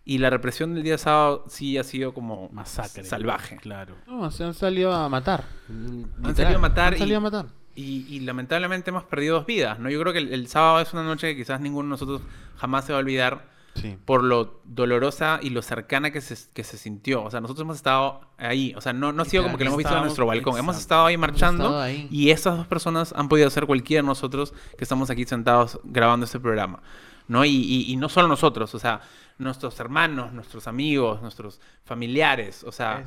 Y la represión del día sábado sí ha sido como Masacre. salvaje. Claro. No, se han salido a matar. Han salido a matar Han salido y- a matar. Y, y lamentablemente hemos perdido dos vidas, ¿no? Yo creo que el, el sábado es una noche que quizás ninguno de nosotros jamás se va a olvidar Sí. por lo dolorosa y lo cercana que se, que se sintió. O sea, nosotros hemos estado ahí. O sea, no, no ha sido como que lo hemos visto en nuestro balcón. Hemos estado ahí marchando estado ahí. y estas dos personas han podido ser cualquiera de nosotros que estamos aquí sentados grabando este programa. ¿no? Y, y- y no solo nosotros, o sea, nuestros hermanos, nuestros amigos, nuestros familiares. O sea,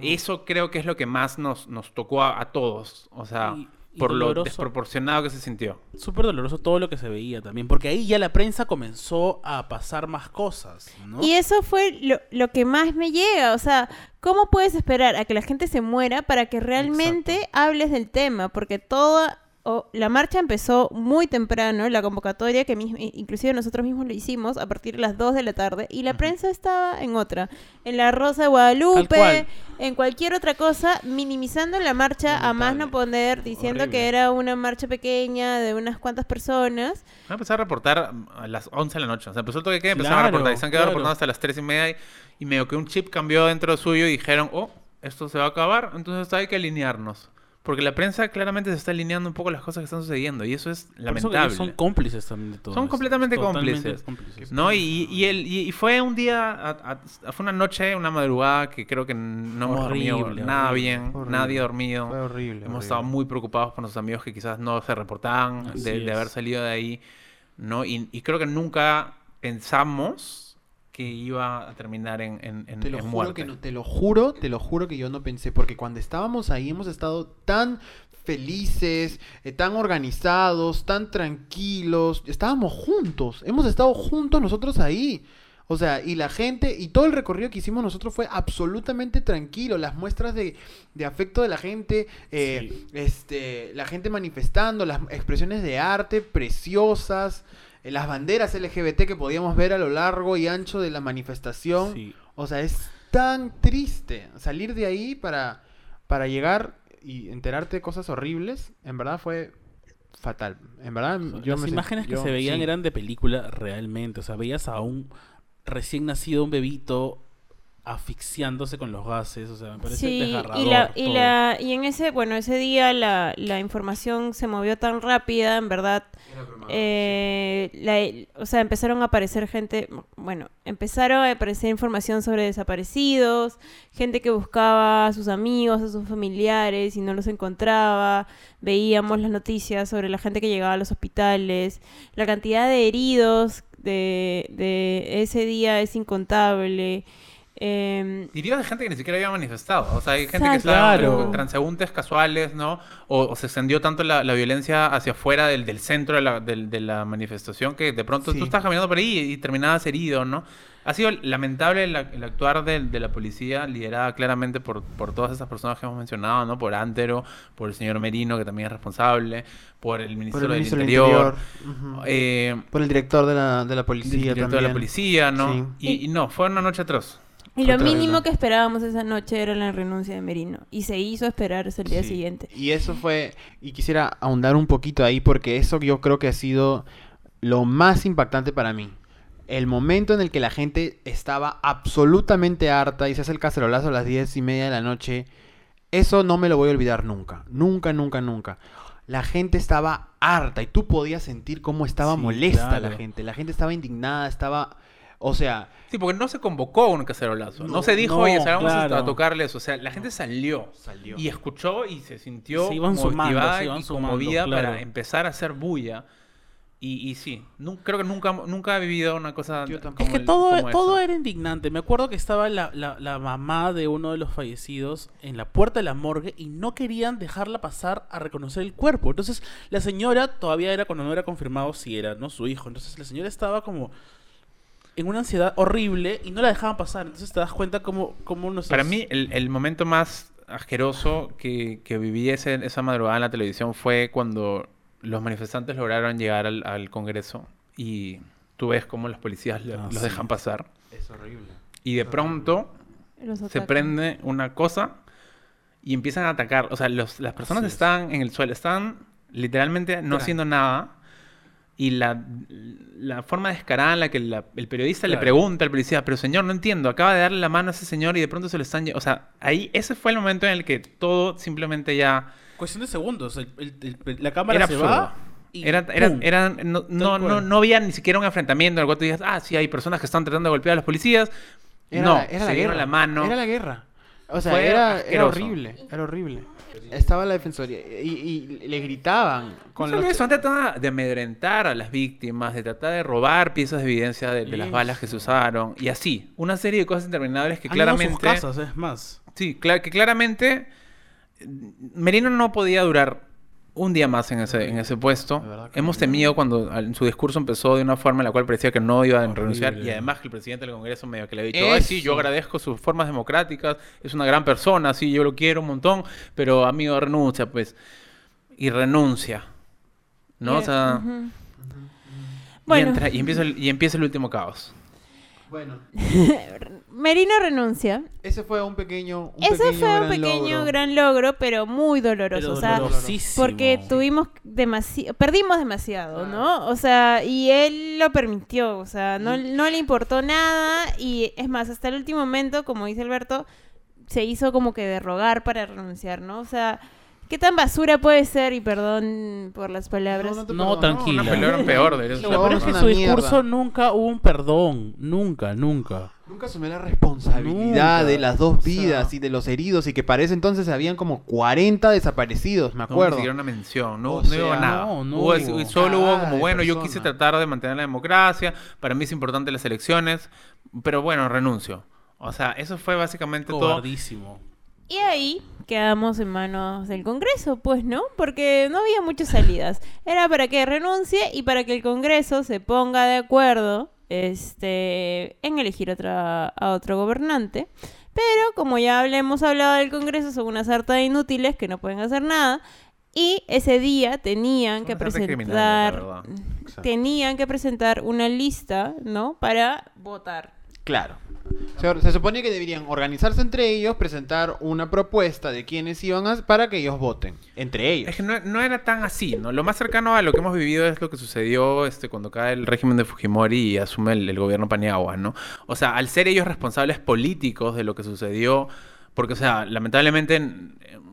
eso, creo que es lo que más nos, nos tocó a, a todos. O sea, Y- y por lo desproporcionado que se sintió. Súper doloroso todo lo que se veía también, porque ahí ya la prensa comenzó a pasar más cosas, ¿no? Y eso fue lo, lo que más me llega. O sea, ¿cómo puedes esperar a que la gente se muera para que realmente hables del tema? Porque toda o la marcha empezó muy temprano, la convocatoria que mis- inclusive nosotros mismos lo hicimos a partir de las 2 de la tarde y la prensa estaba en otra, en la Rosa de Guadalupe, en cualquier otra cosa, minimizando la marcha a más no poder, diciendo Horrible. que era una marcha pequeña de unas cuantas personas. Van a empezar a reportar a las 11 de la noche. O sea, empezó el toque queda, empezaron a Claro, reportar. Y se han quedado claro. reportando hasta las 3 y media. Y, y medio que un chip cambió dentro suyo y dijeron, oh, esto se va a acabar, entonces hay que alinearnos. Porque la prensa claramente se está alineando un poco las cosas que están sucediendo. Y eso es Por eso lamentable. son cómplices también de todo Son esto. completamente cómplices. cómplices. ¿No? Y, y, el- y- y fue un día, a- a- fue una noche, una madrugada que creo que no hemos dormido nada horrible, bien, horrible. nadie dormido. Fue horrible. Hemos horrible. estado muy preocupados por nuestros amigos que quizás no se reportaban de, de haber salido de ahí, ¿no? Y, y creo que nunca pensamos que iba a terminar en, en, en- Te lo en juro muerte. que no, te lo juro, te lo juro que yo no pensé, porque cuando estábamos ahí hemos estado tan felices, eh, tan organizados, tan tranquilos, estábamos juntos, hemos estado juntos nosotros ahí. O sea, y la gente, y todo el recorrido que hicimos nosotros fue absolutamente tranquilo. Las muestras de, de afecto de la gente, eh, Sí. este, la gente manifestando, las expresiones de arte preciosas, las banderas LGBT que podíamos ver a lo largo y ancho de la manifestación. Sí. O sea, es tan triste salir de ahí para, para llegar y enterarte de cosas horribles. En verdad fue fatal. En verdad, yo Las me imágenes que yo- se veían sí. eran de película realmente. O sea, veías a un recién nacido, un bebito asfixiándose con los gases. O sea, me parece Sí, desgarrador. y, la, y, todo. la, y en ese, bueno, ese día la, la información se movió tan rápida, en verdad, eh, la- o sea, empezaron a aparecer gente, bueno, empezaron a aparecer información sobre desaparecidos, gente que buscaba a sus amigos, a sus familiares y no los encontraba, veíamos las noticias sobre la gente que llegaba a los hospitales, la cantidad de heridos de, de ese día es incontable. Em, Diría de gente que ni siquiera había manifestado. O sea, hay gente que estaba Claro. con transeúntes casuales, ¿no? O, o se extendió tanto la, la violencia hacia afuera del, del centro de la, del- de la manifestación que de pronto Sí. tú estás caminando por ahí y, y terminabas herido, ¿no? Ha sido lamentable el, el actuar de, de la policía, liderada claramente por, por todas esas personas que hemos mencionado, ¿no? Por Antero, por el señor Merino, que también es responsable, por el ministro, Por el del ministro del Interior, eh, por el director de la, de la policía del director de la también. policía, ¿no? Sí. Y, y no, fue una noche atroz. Y lo mínimo que esperábamos esa noche era la renuncia de Merino. Y se hizo esperar hasta el día Sí. siguiente. Y eso fue, y quisiera ahondar un poquito ahí porque eso yo creo que ha sido lo más impactante para mí. El momento en el que la gente estaba absolutamente harta y se hace el cacerolazo a las diez y media de la noche, eso no me lo voy a olvidar nunca, nunca, nunca, nunca. La gente estaba harta y tú podías sentir cómo estaba Sí, molesta la gente. La gente estaba indignada, estaba, o sea, Sí, porque no se convocó un cacerolazo. No, No, se dijo, no, oye, salgamos a- a claro. tocarles. O sea, la gente salió. Salió. Y escuchó y se sintió Se iban sumando, motivada se iban y sumando, conmovida claro. para empezar a hacer bulla. Y, y sí, creo que nunca, nunca he vivido una cosa Yo tampoco. como Es que el- todo, como todo era indignante. Me acuerdo que estaba la, la- la mamá de uno de los fallecidos en la puerta de la morgue y no querían dejarla pasar a reconocer el cuerpo. Entonces, la señora todavía era cuando no era confirmado si era no su hijo. Entonces, la señora estaba como en una ansiedad horrible y no la dejaban pasar. Entonces, te das cuenta cómo, cómo nuestros- Para mí, el, el momento más asqueroso que, que viví ese- esa madrugada en la televisión fue cuando los manifestantes lograron llegar al, al Congreso y tú ves cómo los policías Ah, los sí. dejan pasar. Es horrible. Y de pronto se prende una cosa y empiezan a atacar. O sea, los- las personas Así es. están en el suelo, están literalmente no haciendo nada. Y la, la forma descarada en la que la- el periodista le Claro. pregunta al policía, pero señor, no entiendo, acaba de darle la mano a ese señor y de pronto se lo están... lle-". O sea, ahí ese fue el momento en el que todo simplemente ya... Cuestión de segundos. el- el- el- la cámara Era se absurdo. va y Era, era, era- no, no, no, no había ni siquiera un enfrentamiento en el cual tú digas, ah, sí, hay personas que están tratando de golpear a los policías. Era no, la- era se la dieron guerra. la mano. Era la guerra. O sea, Fue era, horrible. Era horrible. Estaba la defensoría y, y le gritaban con No los... eso, han tratado de amedrentar a las víctimas, de tratar de robar piezas de evidencia de, de las balas que se usaron y así. Una serie de cosas interminables que Han a sus claramente... casas, es más. Sí, que claramente eh, Merino no podía durar un día más en ese, en ese puesto. Hemos temido cuando en su discurso empezó de una forma en la cual parecía que no iba a renunciar y además que el presidente del Congreso medio que le había dicho, ay sí, yo agradezco sus formas democráticas, es una gran persona, sí, yo lo quiero un montón, pero amigo renuncia, pues. Y renuncia. ¿No? O sea, ujú. y, Bueno, entra- y empieza el, y empieza el último caos. Bueno, Merino renuncia. ese fue un pequeño... Un Ese pequeño fue un gran pequeño logro. gran logro, pero muy doloroso. Pero o sea, dolorosísimo. porque tuvimos demasiado, perdimos demasiado, ¿no? O sea, y él lo permitió, o sea, no, no le importó nada y es más, hasta el último momento, como dice Alberto, se hizo como que de rogar para renunciar, ¿no? O sea, ¿qué tan basura puede ser? Y perdón por las palabras. No, no No, perdono. tranquila. Una peor, ser. Lo peor es que su mierda. discurso nunca hubo un perdón. Nunca, nunca. Nunca asumió la responsabilidad Nunca. de las dos O sea- vidas y de los heridos y que para ese entonces habían como 40 desaparecidos, me No, acuerdo. siquiera una mención, no, O no hubo sea, nada. no, no Hubo- hubo. solo hubo como, de bueno, yo quise tratar de mantener la democracia, para mí es importante las elecciones, pero bueno, renuncio. O sea, eso fue básicamente todo. Y ahí quedamos en manos del Congreso, pues, ¿no? Porque no había muchas salidas. Era para que renuncie y para que el Congreso se ponga de acuerdo este, en elegir otra, a otro gobernante. Pero como ya hemos hablado del Congreso, son una sarta de inútiles que no pueden hacer nada. Y ese día tenían que presentar, tenían que presentar una lista, ¿no? Para votar. Claro. Se, se supone que deberían organizarse entre ellos, presentar una propuesta de quiénes iban a, para que ellos voten. Entre ellos. Es que no, no era tan así, ¿no? Lo más cercano a lo que hemos vivido es lo que sucedió este, cuando cae el régimen de Fujimori y asume el, el gobierno Paniagua, ¿no? O sea, al ser ellos responsables políticos de lo que sucedió, porque, o sea, lamentablemente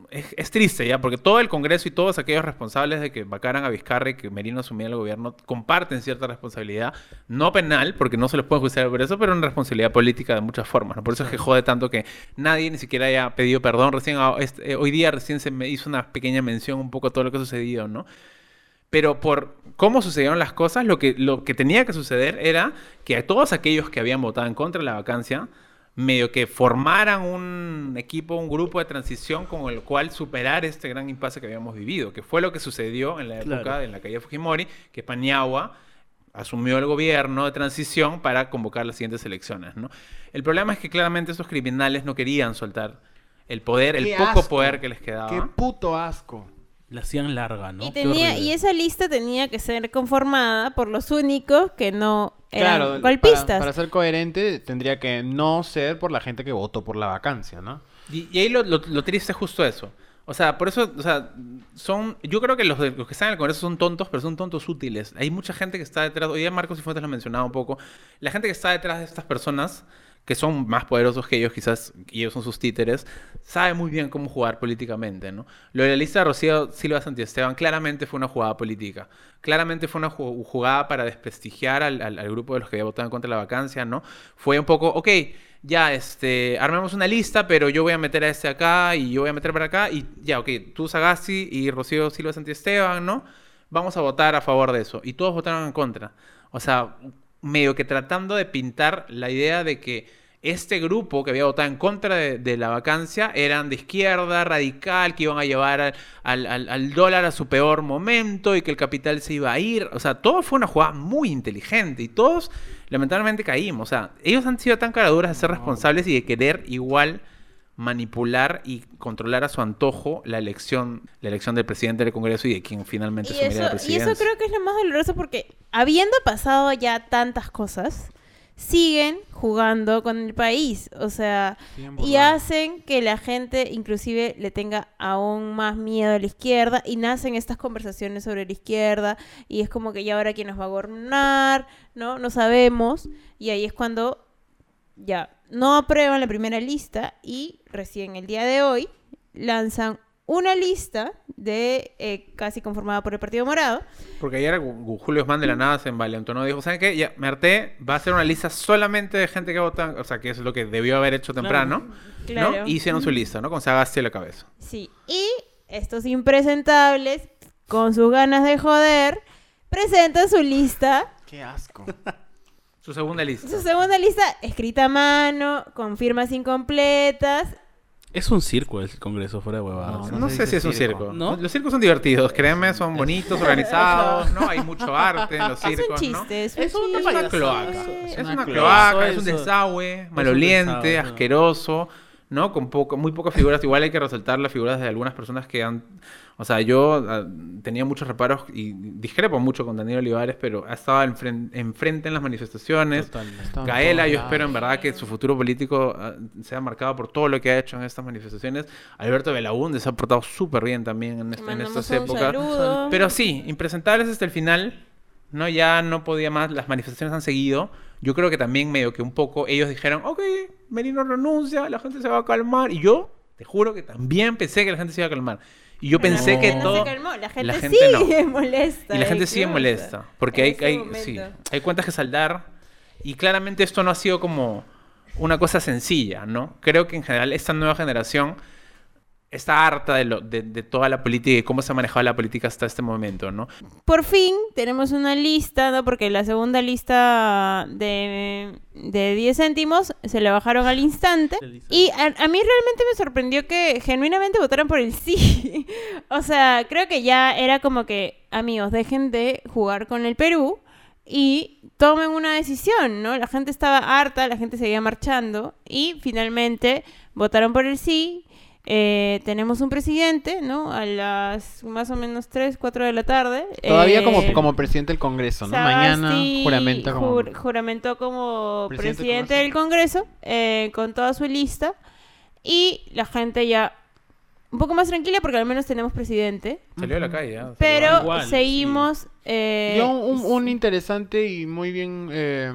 es, es triste ya, porque todo el Congreso y todos aquellos responsables de que vacaran a Vizcarra y que Merino asumiera el gobierno comparten cierta responsabilidad, no penal, porque no se les puede juzgar por eso, pero una responsabilidad política de muchas formas, ¿no? Por eso es que jode tanto que nadie ni siquiera haya pedido perdón. Recién, ah, este, eh, hoy día recién se me hizo una pequeña mención un poco a todo lo que ha sucedido, ¿no? Pero por cómo sucedieron las cosas, lo que, lo que tenía que suceder era que a todos aquellos que habían votado en contra de la vacancia, medio que formaran un equipo, un grupo de transición con el cual superar este gran impasse que habíamos vivido, que fue lo que sucedió en la época Claro. de la caída de Fujimori, que Paniagua asumió el gobierno de transición para convocar las siguientes elecciones, ¿no? El problema es que claramente estos criminales no querían soltar el poder, el poco asco. poder que les quedaba. Qué puto asco. La hacían larga, ¿no? y, tenía, y esa lista tenía que ser conformada por los únicos que no eran Claro, golpistas. Para, para ser coherente, tendría que no ser por la gente que votó por la vacancia, ¿no? Y, y ahí lo, lo- lo triste es justo eso. O sea, por eso, o sea, son. Yo creo que los, de- los que están en el Congreso son tontos, pero son tontos útiles. Hay mucha gente que está detrás. Hoy día Marcos y Fuentes lo mencionaba un poco. La gente que está detrás de estas personas, que son más poderosos que ellos, quizás, y ellos son sus títeres, sabe muy bien cómo jugar políticamente, ¿no? Lo de la lista de Rocío Silva Santiesteban claramente fue una jugada política. Claramente fue una ju- jugada para desprestigiar al, al- grupo de los que en contra la vacancia, ¿no? Fue un poco, ok, ya, este, armemos una lista, pero yo voy a meter a este acá y yo voy a meter para acá y ya, ok, tú Sagasti y Rocío Silva Santiesteban, ¿no? vamos a votar a favor de eso. Y todos votaron en contra. O sea, medio que tratando de pintar la idea de que este grupo que había votado en contra de, de la vacancia eran de izquierda, radical, que iban a llevar al, al- al- al dólar a su peor momento y que el capital se iba a ir. O sea, todo fue una jugada muy inteligente y todos lamentablemente caímos. O sea, ellos han sido tan caraduras de ser responsables y de querer igual manipular y controlar a su antojo la elección, la elección del presidente del Congreso y de quien finalmente asumiría la eso, y presidencia. eso creo que es lo más doloroso porque habiendo pasado ya tantas cosas, siguen jugando con el país. O sea, y hacen que la gente inclusive le tenga aún más miedo a la izquierda y nacen estas conversaciones sobre la izquierda y es como que ya ahora quién nos va a gobernar, ¿no? No sabemos. Y ahí es cuando ya no aprueban la primera lista y recién el día de hoy lanzan una lista de eh, casi conformada por el Partido Morado. Porque ayer Julio Osman de la nada se envalentonó y dijo, ¿saben qué? Ya, me harté, va a ser una lista solamente de gente que vota, o sea, que es lo que debió haber hecho temprano, Claro. ¿no? Y hicieron su lista, ¿no? Con Sagasti a la cabeza. Sí. Y estos impresentables, con sus ganas de joder, presentan su lista, Qué asco. Su segunda lista. su segunda lista escrita a mano, con firmas incompletas. Es un circo el Congreso, fuera de huevadas. No, No, sé si es un circo. ¿No? Los circos son divertidos, créanme, son bonitos, organizados, ¿no? Hay mucho arte en los Es un circos, ¿no? chiste, es un Es una chiste. Es cloaca. Es Es una cloaca. cloaca, es un desagüe, maloliente, desagüe. asqueroso, ¿no? Con poco, muy pocas figuras. Igual hay que resaltar las figuras de algunas personas que han... O sea, yo ah, tenía muchos reparos y discrepo mucho con Daniel Olivares, pero ha estado enfren- enfrente en las manifestaciones. Gaela, yo espero en verdad que su futuro político ah, sea marcado por todo lo que ha hecho en estas manifestaciones. Alberto Belaúnde se ha portado súper bien también en, est- en estas épocas. saludo. Pero sí, impresentables hasta el final. No, ya no podía más. Las manifestaciones han seguido. Yo creo que también medio que un poco ellos dijeron, ok, Merino renuncia, la gente se va a calmar. Y yo, te juro que también pensé que la gente se iba a calmar. Y yo pensé la que no todo... se calmó, la gente, la gente sigue molesta. Y la gente sigue molesta. Porque hay, hay, sí, hay cuentas que saldar. Y claramente esto no ha sido como una cosa sencilla, ¿no? Creo que en general esta nueva generación está harta de, lo, de, de toda la política y cómo se ha manejado la política hasta este momento, ¿no? Por fin tenemos una lista, ¿no? Porque la segunda lista de, de 10 céntimos se la bajaron al instante. Y a, a mí realmente me sorprendió que genuinamente votaran por el sí. o sea, creo que ya era como que, amigos, dejen de jugar con el Perú y tomen una decisión, ¿no? La gente estaba harta, la gente seguía marchando y finalmente votaron por el sí. Eh, tenemos un presidente, ¿no? A las más o menos 3, 4 de la tarde. Todavía como, Eh, como presidente del Congreso, ¿no? Mañana juramenta como... jur- juramentó como Presidente presidente, del del Congreso eh, con toda su lista y la gente ya un poco más tranquila porque al menos tenemos presidente, Salió a la calle, ¿ah? pero Igual, seguimos... eh, Dio un, un interesante y muy bien eh,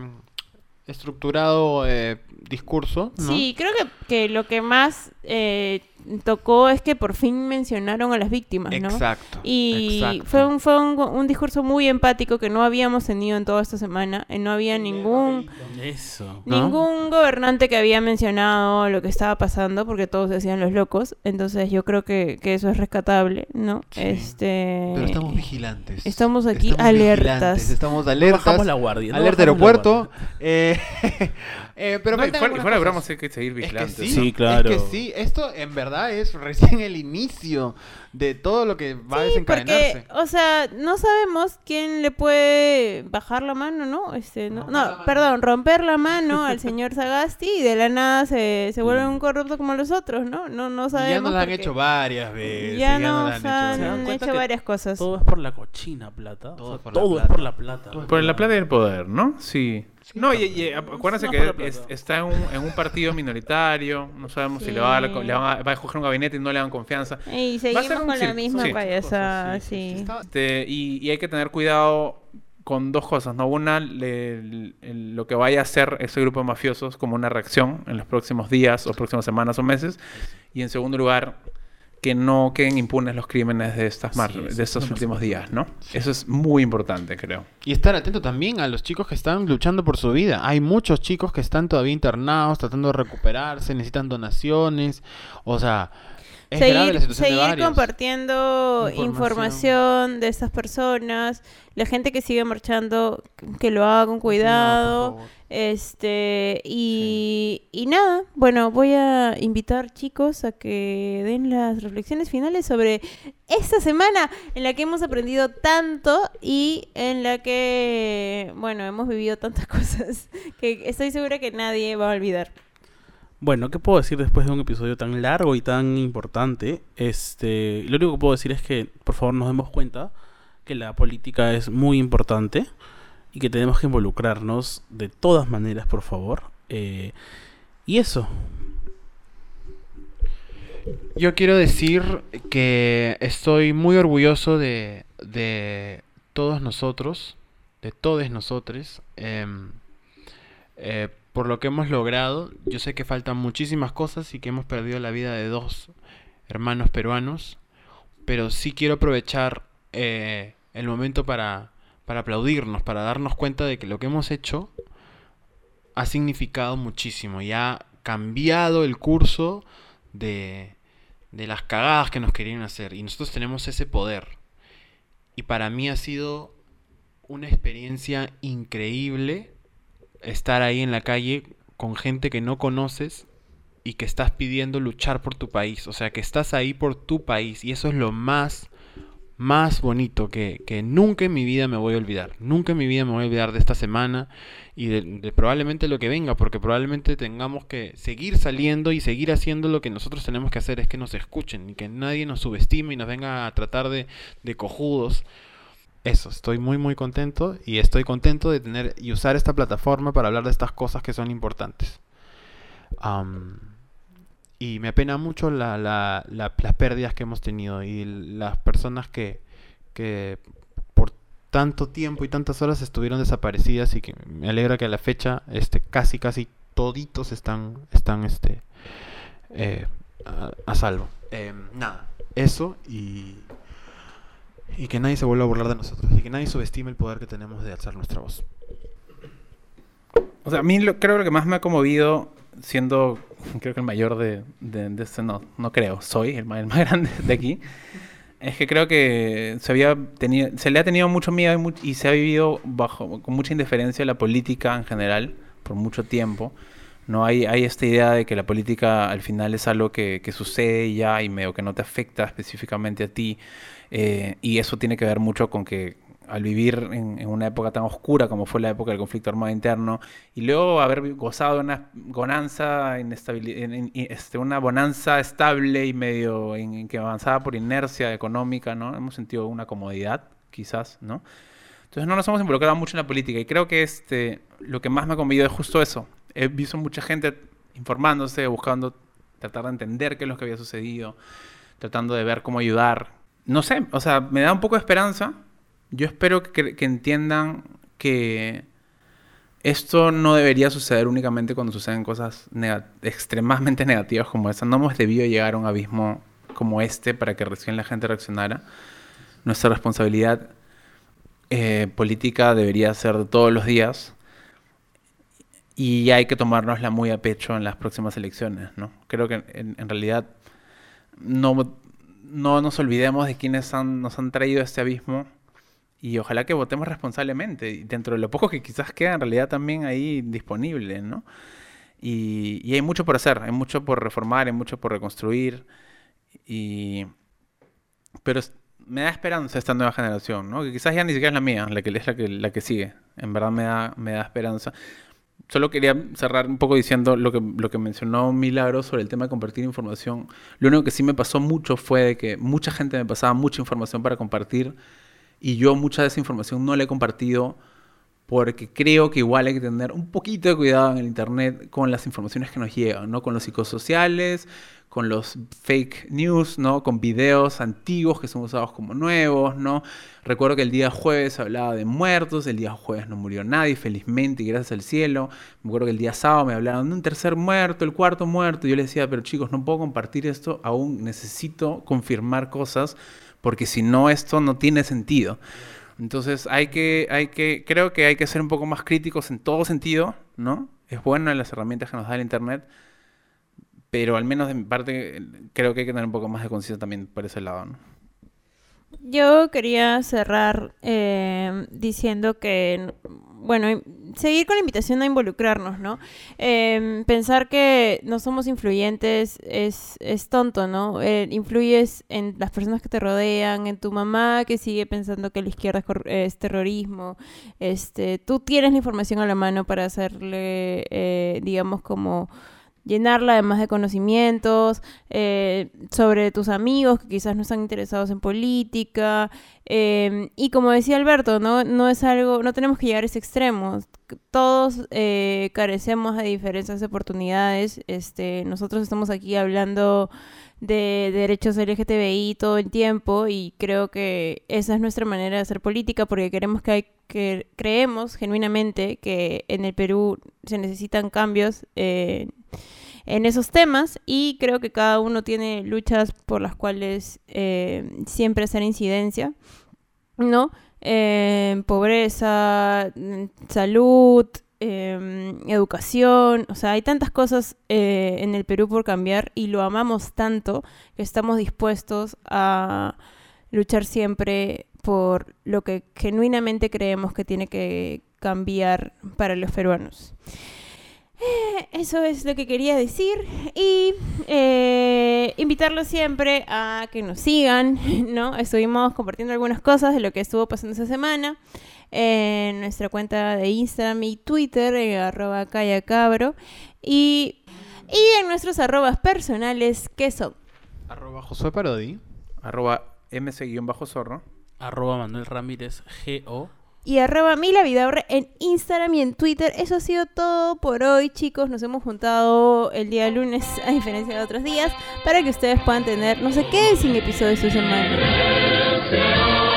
estructurado eh, discurso, ¿no? Sí, creo que, que lo que más eh, tocó es que por fin mencionaron a las víctimas, ¿no? Exacto. Y exacto. fue, un, fue un, un discurso muy empático que no habíamos tenido en toda esta semana. Eh, No había ningún... Eso. ¿no? Ningún gobernante que había mencionado lo que estaba pasando, porque todos se hacían los locos. Entonces yo creo que, que eso es rescatable, ¿no? Sí. Este. Pero estamos vigilantes. estamos aquí Estamos alertas. vigilantes, Estamos alertas. bajamos la guardia. no alerta bajamos la aeropuerto. guardia. eh, eh, pero No, y fuera, y fuera de broma, hay que seguir Es que vigilantes. sí, Sí, claro. Es que sí, esto en verdad es recién el inicio de todo lo que va a Sí, desencadenarse. porque, o sea, no sabemos quién le puede bajar la mano, ¿no? Este, no, la no perdón, romper la mano al señor Sagasti y de la nada se, se vuelve un corrupto como los otros, ¿no? No, no Y sabemos. ya nos lo han hecho varias veces. Ya nos nos han hecho han varias ¿Se dan hecho, varias cosas. Todo es por la cochina plata. Todo O sea, es por la todo es plata. por la plata. Es Por la plata y el poder, ¿no? Sí. No, y, y acuérdense que es- está en un, en un partido minoritario, no sabemos si le va a, dar- Sí. le van a, va a escoger un gabinete y no le dan confianza. Y Va a ser seguimos un con la misma sí. payasada, sí, sí. Este, y, y hay que tener cuidado con dos cosas, ¿no? Una, le- el- lo que vaya a hacer ese grupo de mafiosos como una reacción en los próximos días o próximas semanas o meses. Y en segundo lugar, que no queden impunes los crímenes de, estas mar- Sí, de es estos últimos días, ¿no? Eso es muy importante, creo. Y estar atento también a los chicos que están luchando por su vida. Hay muchos chicos que están todavía internados, tratando de recuperarse, necesitan donaciones. O sea, Es grave la seguir, seguir compartiendo Información. información. de estas personas, la gente que sigue marchando, que lo haga con cuidado. No. Este, y, y nada, bueno, voy a invitar chicos a que den las reflexiones finales sobre esta semana en la que hemos aprendido tanto y en la que, bueno, hemos vivido tantas cosas que estoy segura que nadie va a olvidar. Bueno, ¿qué puedo decir después de un episodio tan largo y tan importante? Este, lo único que puedo decir es que, por favor, nos demos cuenta que la política es muy importante y que tenemos que involucrarnos de todas maneras, por favor. Eh, y eso. Yo quiero decir que estoy muy orgulloso de, de todos nosotros, de todos nosotros, em, eh, por lo que hemos logrado. Yo sé que faltan muchísimas cosas y que hemos perdido la vida de dos hermanos peruanos, pero sí quiero aprovechar eh, el momento para, para aplaudirnos, para darnos cuenta de que lo que hemos hecho ha significado muchísimo y ha cambiado el curso de, de las cagadas que nos querían hacer. Y nosotros tenemos ese poder. Y para mí ha sido una experiencia increíble estar ahí en la calle con gente que no conoces y que estás pidiendo luchar por tu país. O sea, que estás ahí por tu país. Y eso es lo más, más bonito que, que nunca en mi vida me voy a olvidar. Nunca en mi vida me voy a olvidar de esta semana y de, probablemente lo que venga, porque probablemente tengamos que seguir saliendo y seguir haciendo lo que nosotros tenemos que hacer, es que nos escuchen y que nadie nos subestime y nos venga a tratar de, de cojudos. Eso, estoy muy muy contento y estoy contento de tener y usar esta plataforma para hablar de estas cosas que son importantes. Am, y me apena mucho la- la- la- las pérdidas que hemos tenido y las personas que, que por tanto tiempo y tantas horas estuvieron desaparecidas y que me alegra que a la fecha este, casi casi toditos están, están este, eh, a, a salvo. Em, nada, eso y, y que nadie se vuelva a burlar de nosotros y que nadie subestime el poder que tenemos de alzar nuestra voz. O sea, a mí lo- creo que lo que más me ha conmovido, siendo creo que el mayor de, de, de este, no, no creo, soy el más, el más grande de aquí, es que creo que se, había tenido, se le ha tenido mucho miedo y, mu- y se ha vivido bajo, con mucha indiferencia la política en general por mucho tiempo. No hay, hay esta idea de que la política al final es algo que, que sucede ya y medio que no te afecta específicamente a ti. eh, y eso tiene que ver mucho con que al vivir en, una época tan oscura como fue la época del conflicto armado interno y luego haber gozado de una bonanza, este, una bonanza estable y medio en, que avanzaba por inercia económica, ¿no? Hemos sentido una comodidad, quizás, ¿no? Entonces no nos hemos involucrado mucho en la política y creo que este, lo que más me ha conmovido es justo eso. He visto mucha gente informándose, buscando tratar de entender qué es lo que había sucedido, tratando de ver cómo ayudar. No sé, o sea, me da un poco de esperanza. Yo espero que, entiendan que esto no debería suceder únicamente cuando suceden cosas extremadamente negativas como esa. No hemos debido llegar a un abismo como este para que recién la gente reaccionara. Nuestra responsabilidad eh, política debería ser todos los días y hay que tomárnosla muy a pecho en las próximas elecciones, ¿no? Creo que en, en realidad no, no nos olvidemos de quienes han- nos han traído a este abismo y ojalá que votemos responsablemente y dentro de lo poco que quizás queda en realidad también ahí disponible, ¿no? Y, y hay mucho por hacer, hay mucho por reformar, hay mucho por reconstruir y... Pero me da esperanza esta nueva generación, ¿no? Que quizás ya ni siquiera es la mía, la que es la que, la que sigue. En verdad me da, me da esperanza. Solo quería cerrar un poco diciendo lo que, lo que mencionó Milagro sobre el tema de compartir información. Lo único que sí me pasó mucho fue de que mucha gente me pasaba mucha información para compartir y yo mucha de esa información no la he compartido porque creo que igual hay que tener un poquito de cuidado en el Internet con las informaciones que nos llegan, ¿no? Con los psicosociales, con los fake news, ¿no? Con videos antiguos que son usados como nuevos, ¿no? Recuerdo que el día jueves hablaba de muertos, el día jueves no murió nadie, felizmente y gracias al cielo. Me acuerdo que el día sábado me hablaban de un tercer muerto, el cuarto muerto. Yo les decía, pero chicos, no puedo compartir esto, aún necesito confirmar cosas, porque si no, esto no tiene sentido. Entonces hay que, hay que, creo que hay que ser un poco más críticos en todo sentido, ¿no? Es bueno las herramientas que nos da el Internet, Pero al menos de mi parte, creo que hay que tener un poco más de conciencia también por ese lado, ¿no? Yo quería cerrar eh, diciendo que, bueno, seguir con la invitación a involucrarnos, ¿no? Eh, pensar que no somos influyentes es, es tonto, ¿no? Eh, influyes en las personas que te rodean, en tu mamá que sigue pensando que la izquierda es, es terrorismo. Este, tú tienes la información a la mano para hacerle, eh, digamos, como llenarla además de conocimientos eh, sobre tus amigos que quizás no están interesados en política eh, y como decía Alberto no no es algo no tenemos que llegar a ese extremo. Todos eh, carecemos de diferentes oportunidades. Este nosotros estamos aquí hablando de derechos LGTBI todo el tiempo y creo que esa es nuestra manera de hacer política porque queremos que hay que creemos genuinamente que en el Perú se necesitan cambios eh, en esos temas y creo que cada uno tiene luchas por las cuales eh, siempre hacer incidencia, ¿no? Eh, pobreza, mm, salud, eh, educación, o sea, hay tantas cosas eh, en el Perú por cambiar y lo amamos tanto que estamos dispuestos a luchar siempre por lo que genuinamente creemos que tiene que cambiar para los peruanos. Eh, Eso es lo que quería decir y eh, invitarlos siempre a que nos sigan, ¿no? Estuvimos compartiendo algunas cosas de lo que estuvo pasando esa semana en nuestra cuenta de Instagram y Twitter, en arroba callacabro, y, y en nuestros arrobas personales que son Arroba Josué Parodi. Arroba mc-zorro. Arroba Manuel Ramírez GO. Y arroba milavidaurre en Instagram y en Twitter. Eso ha sido todo por hoy, chicos. Nos hemos juntado el día lunes, a diferencia de otros días, para que ustedes puedan tener, no sé qué, sin episodios esta semana.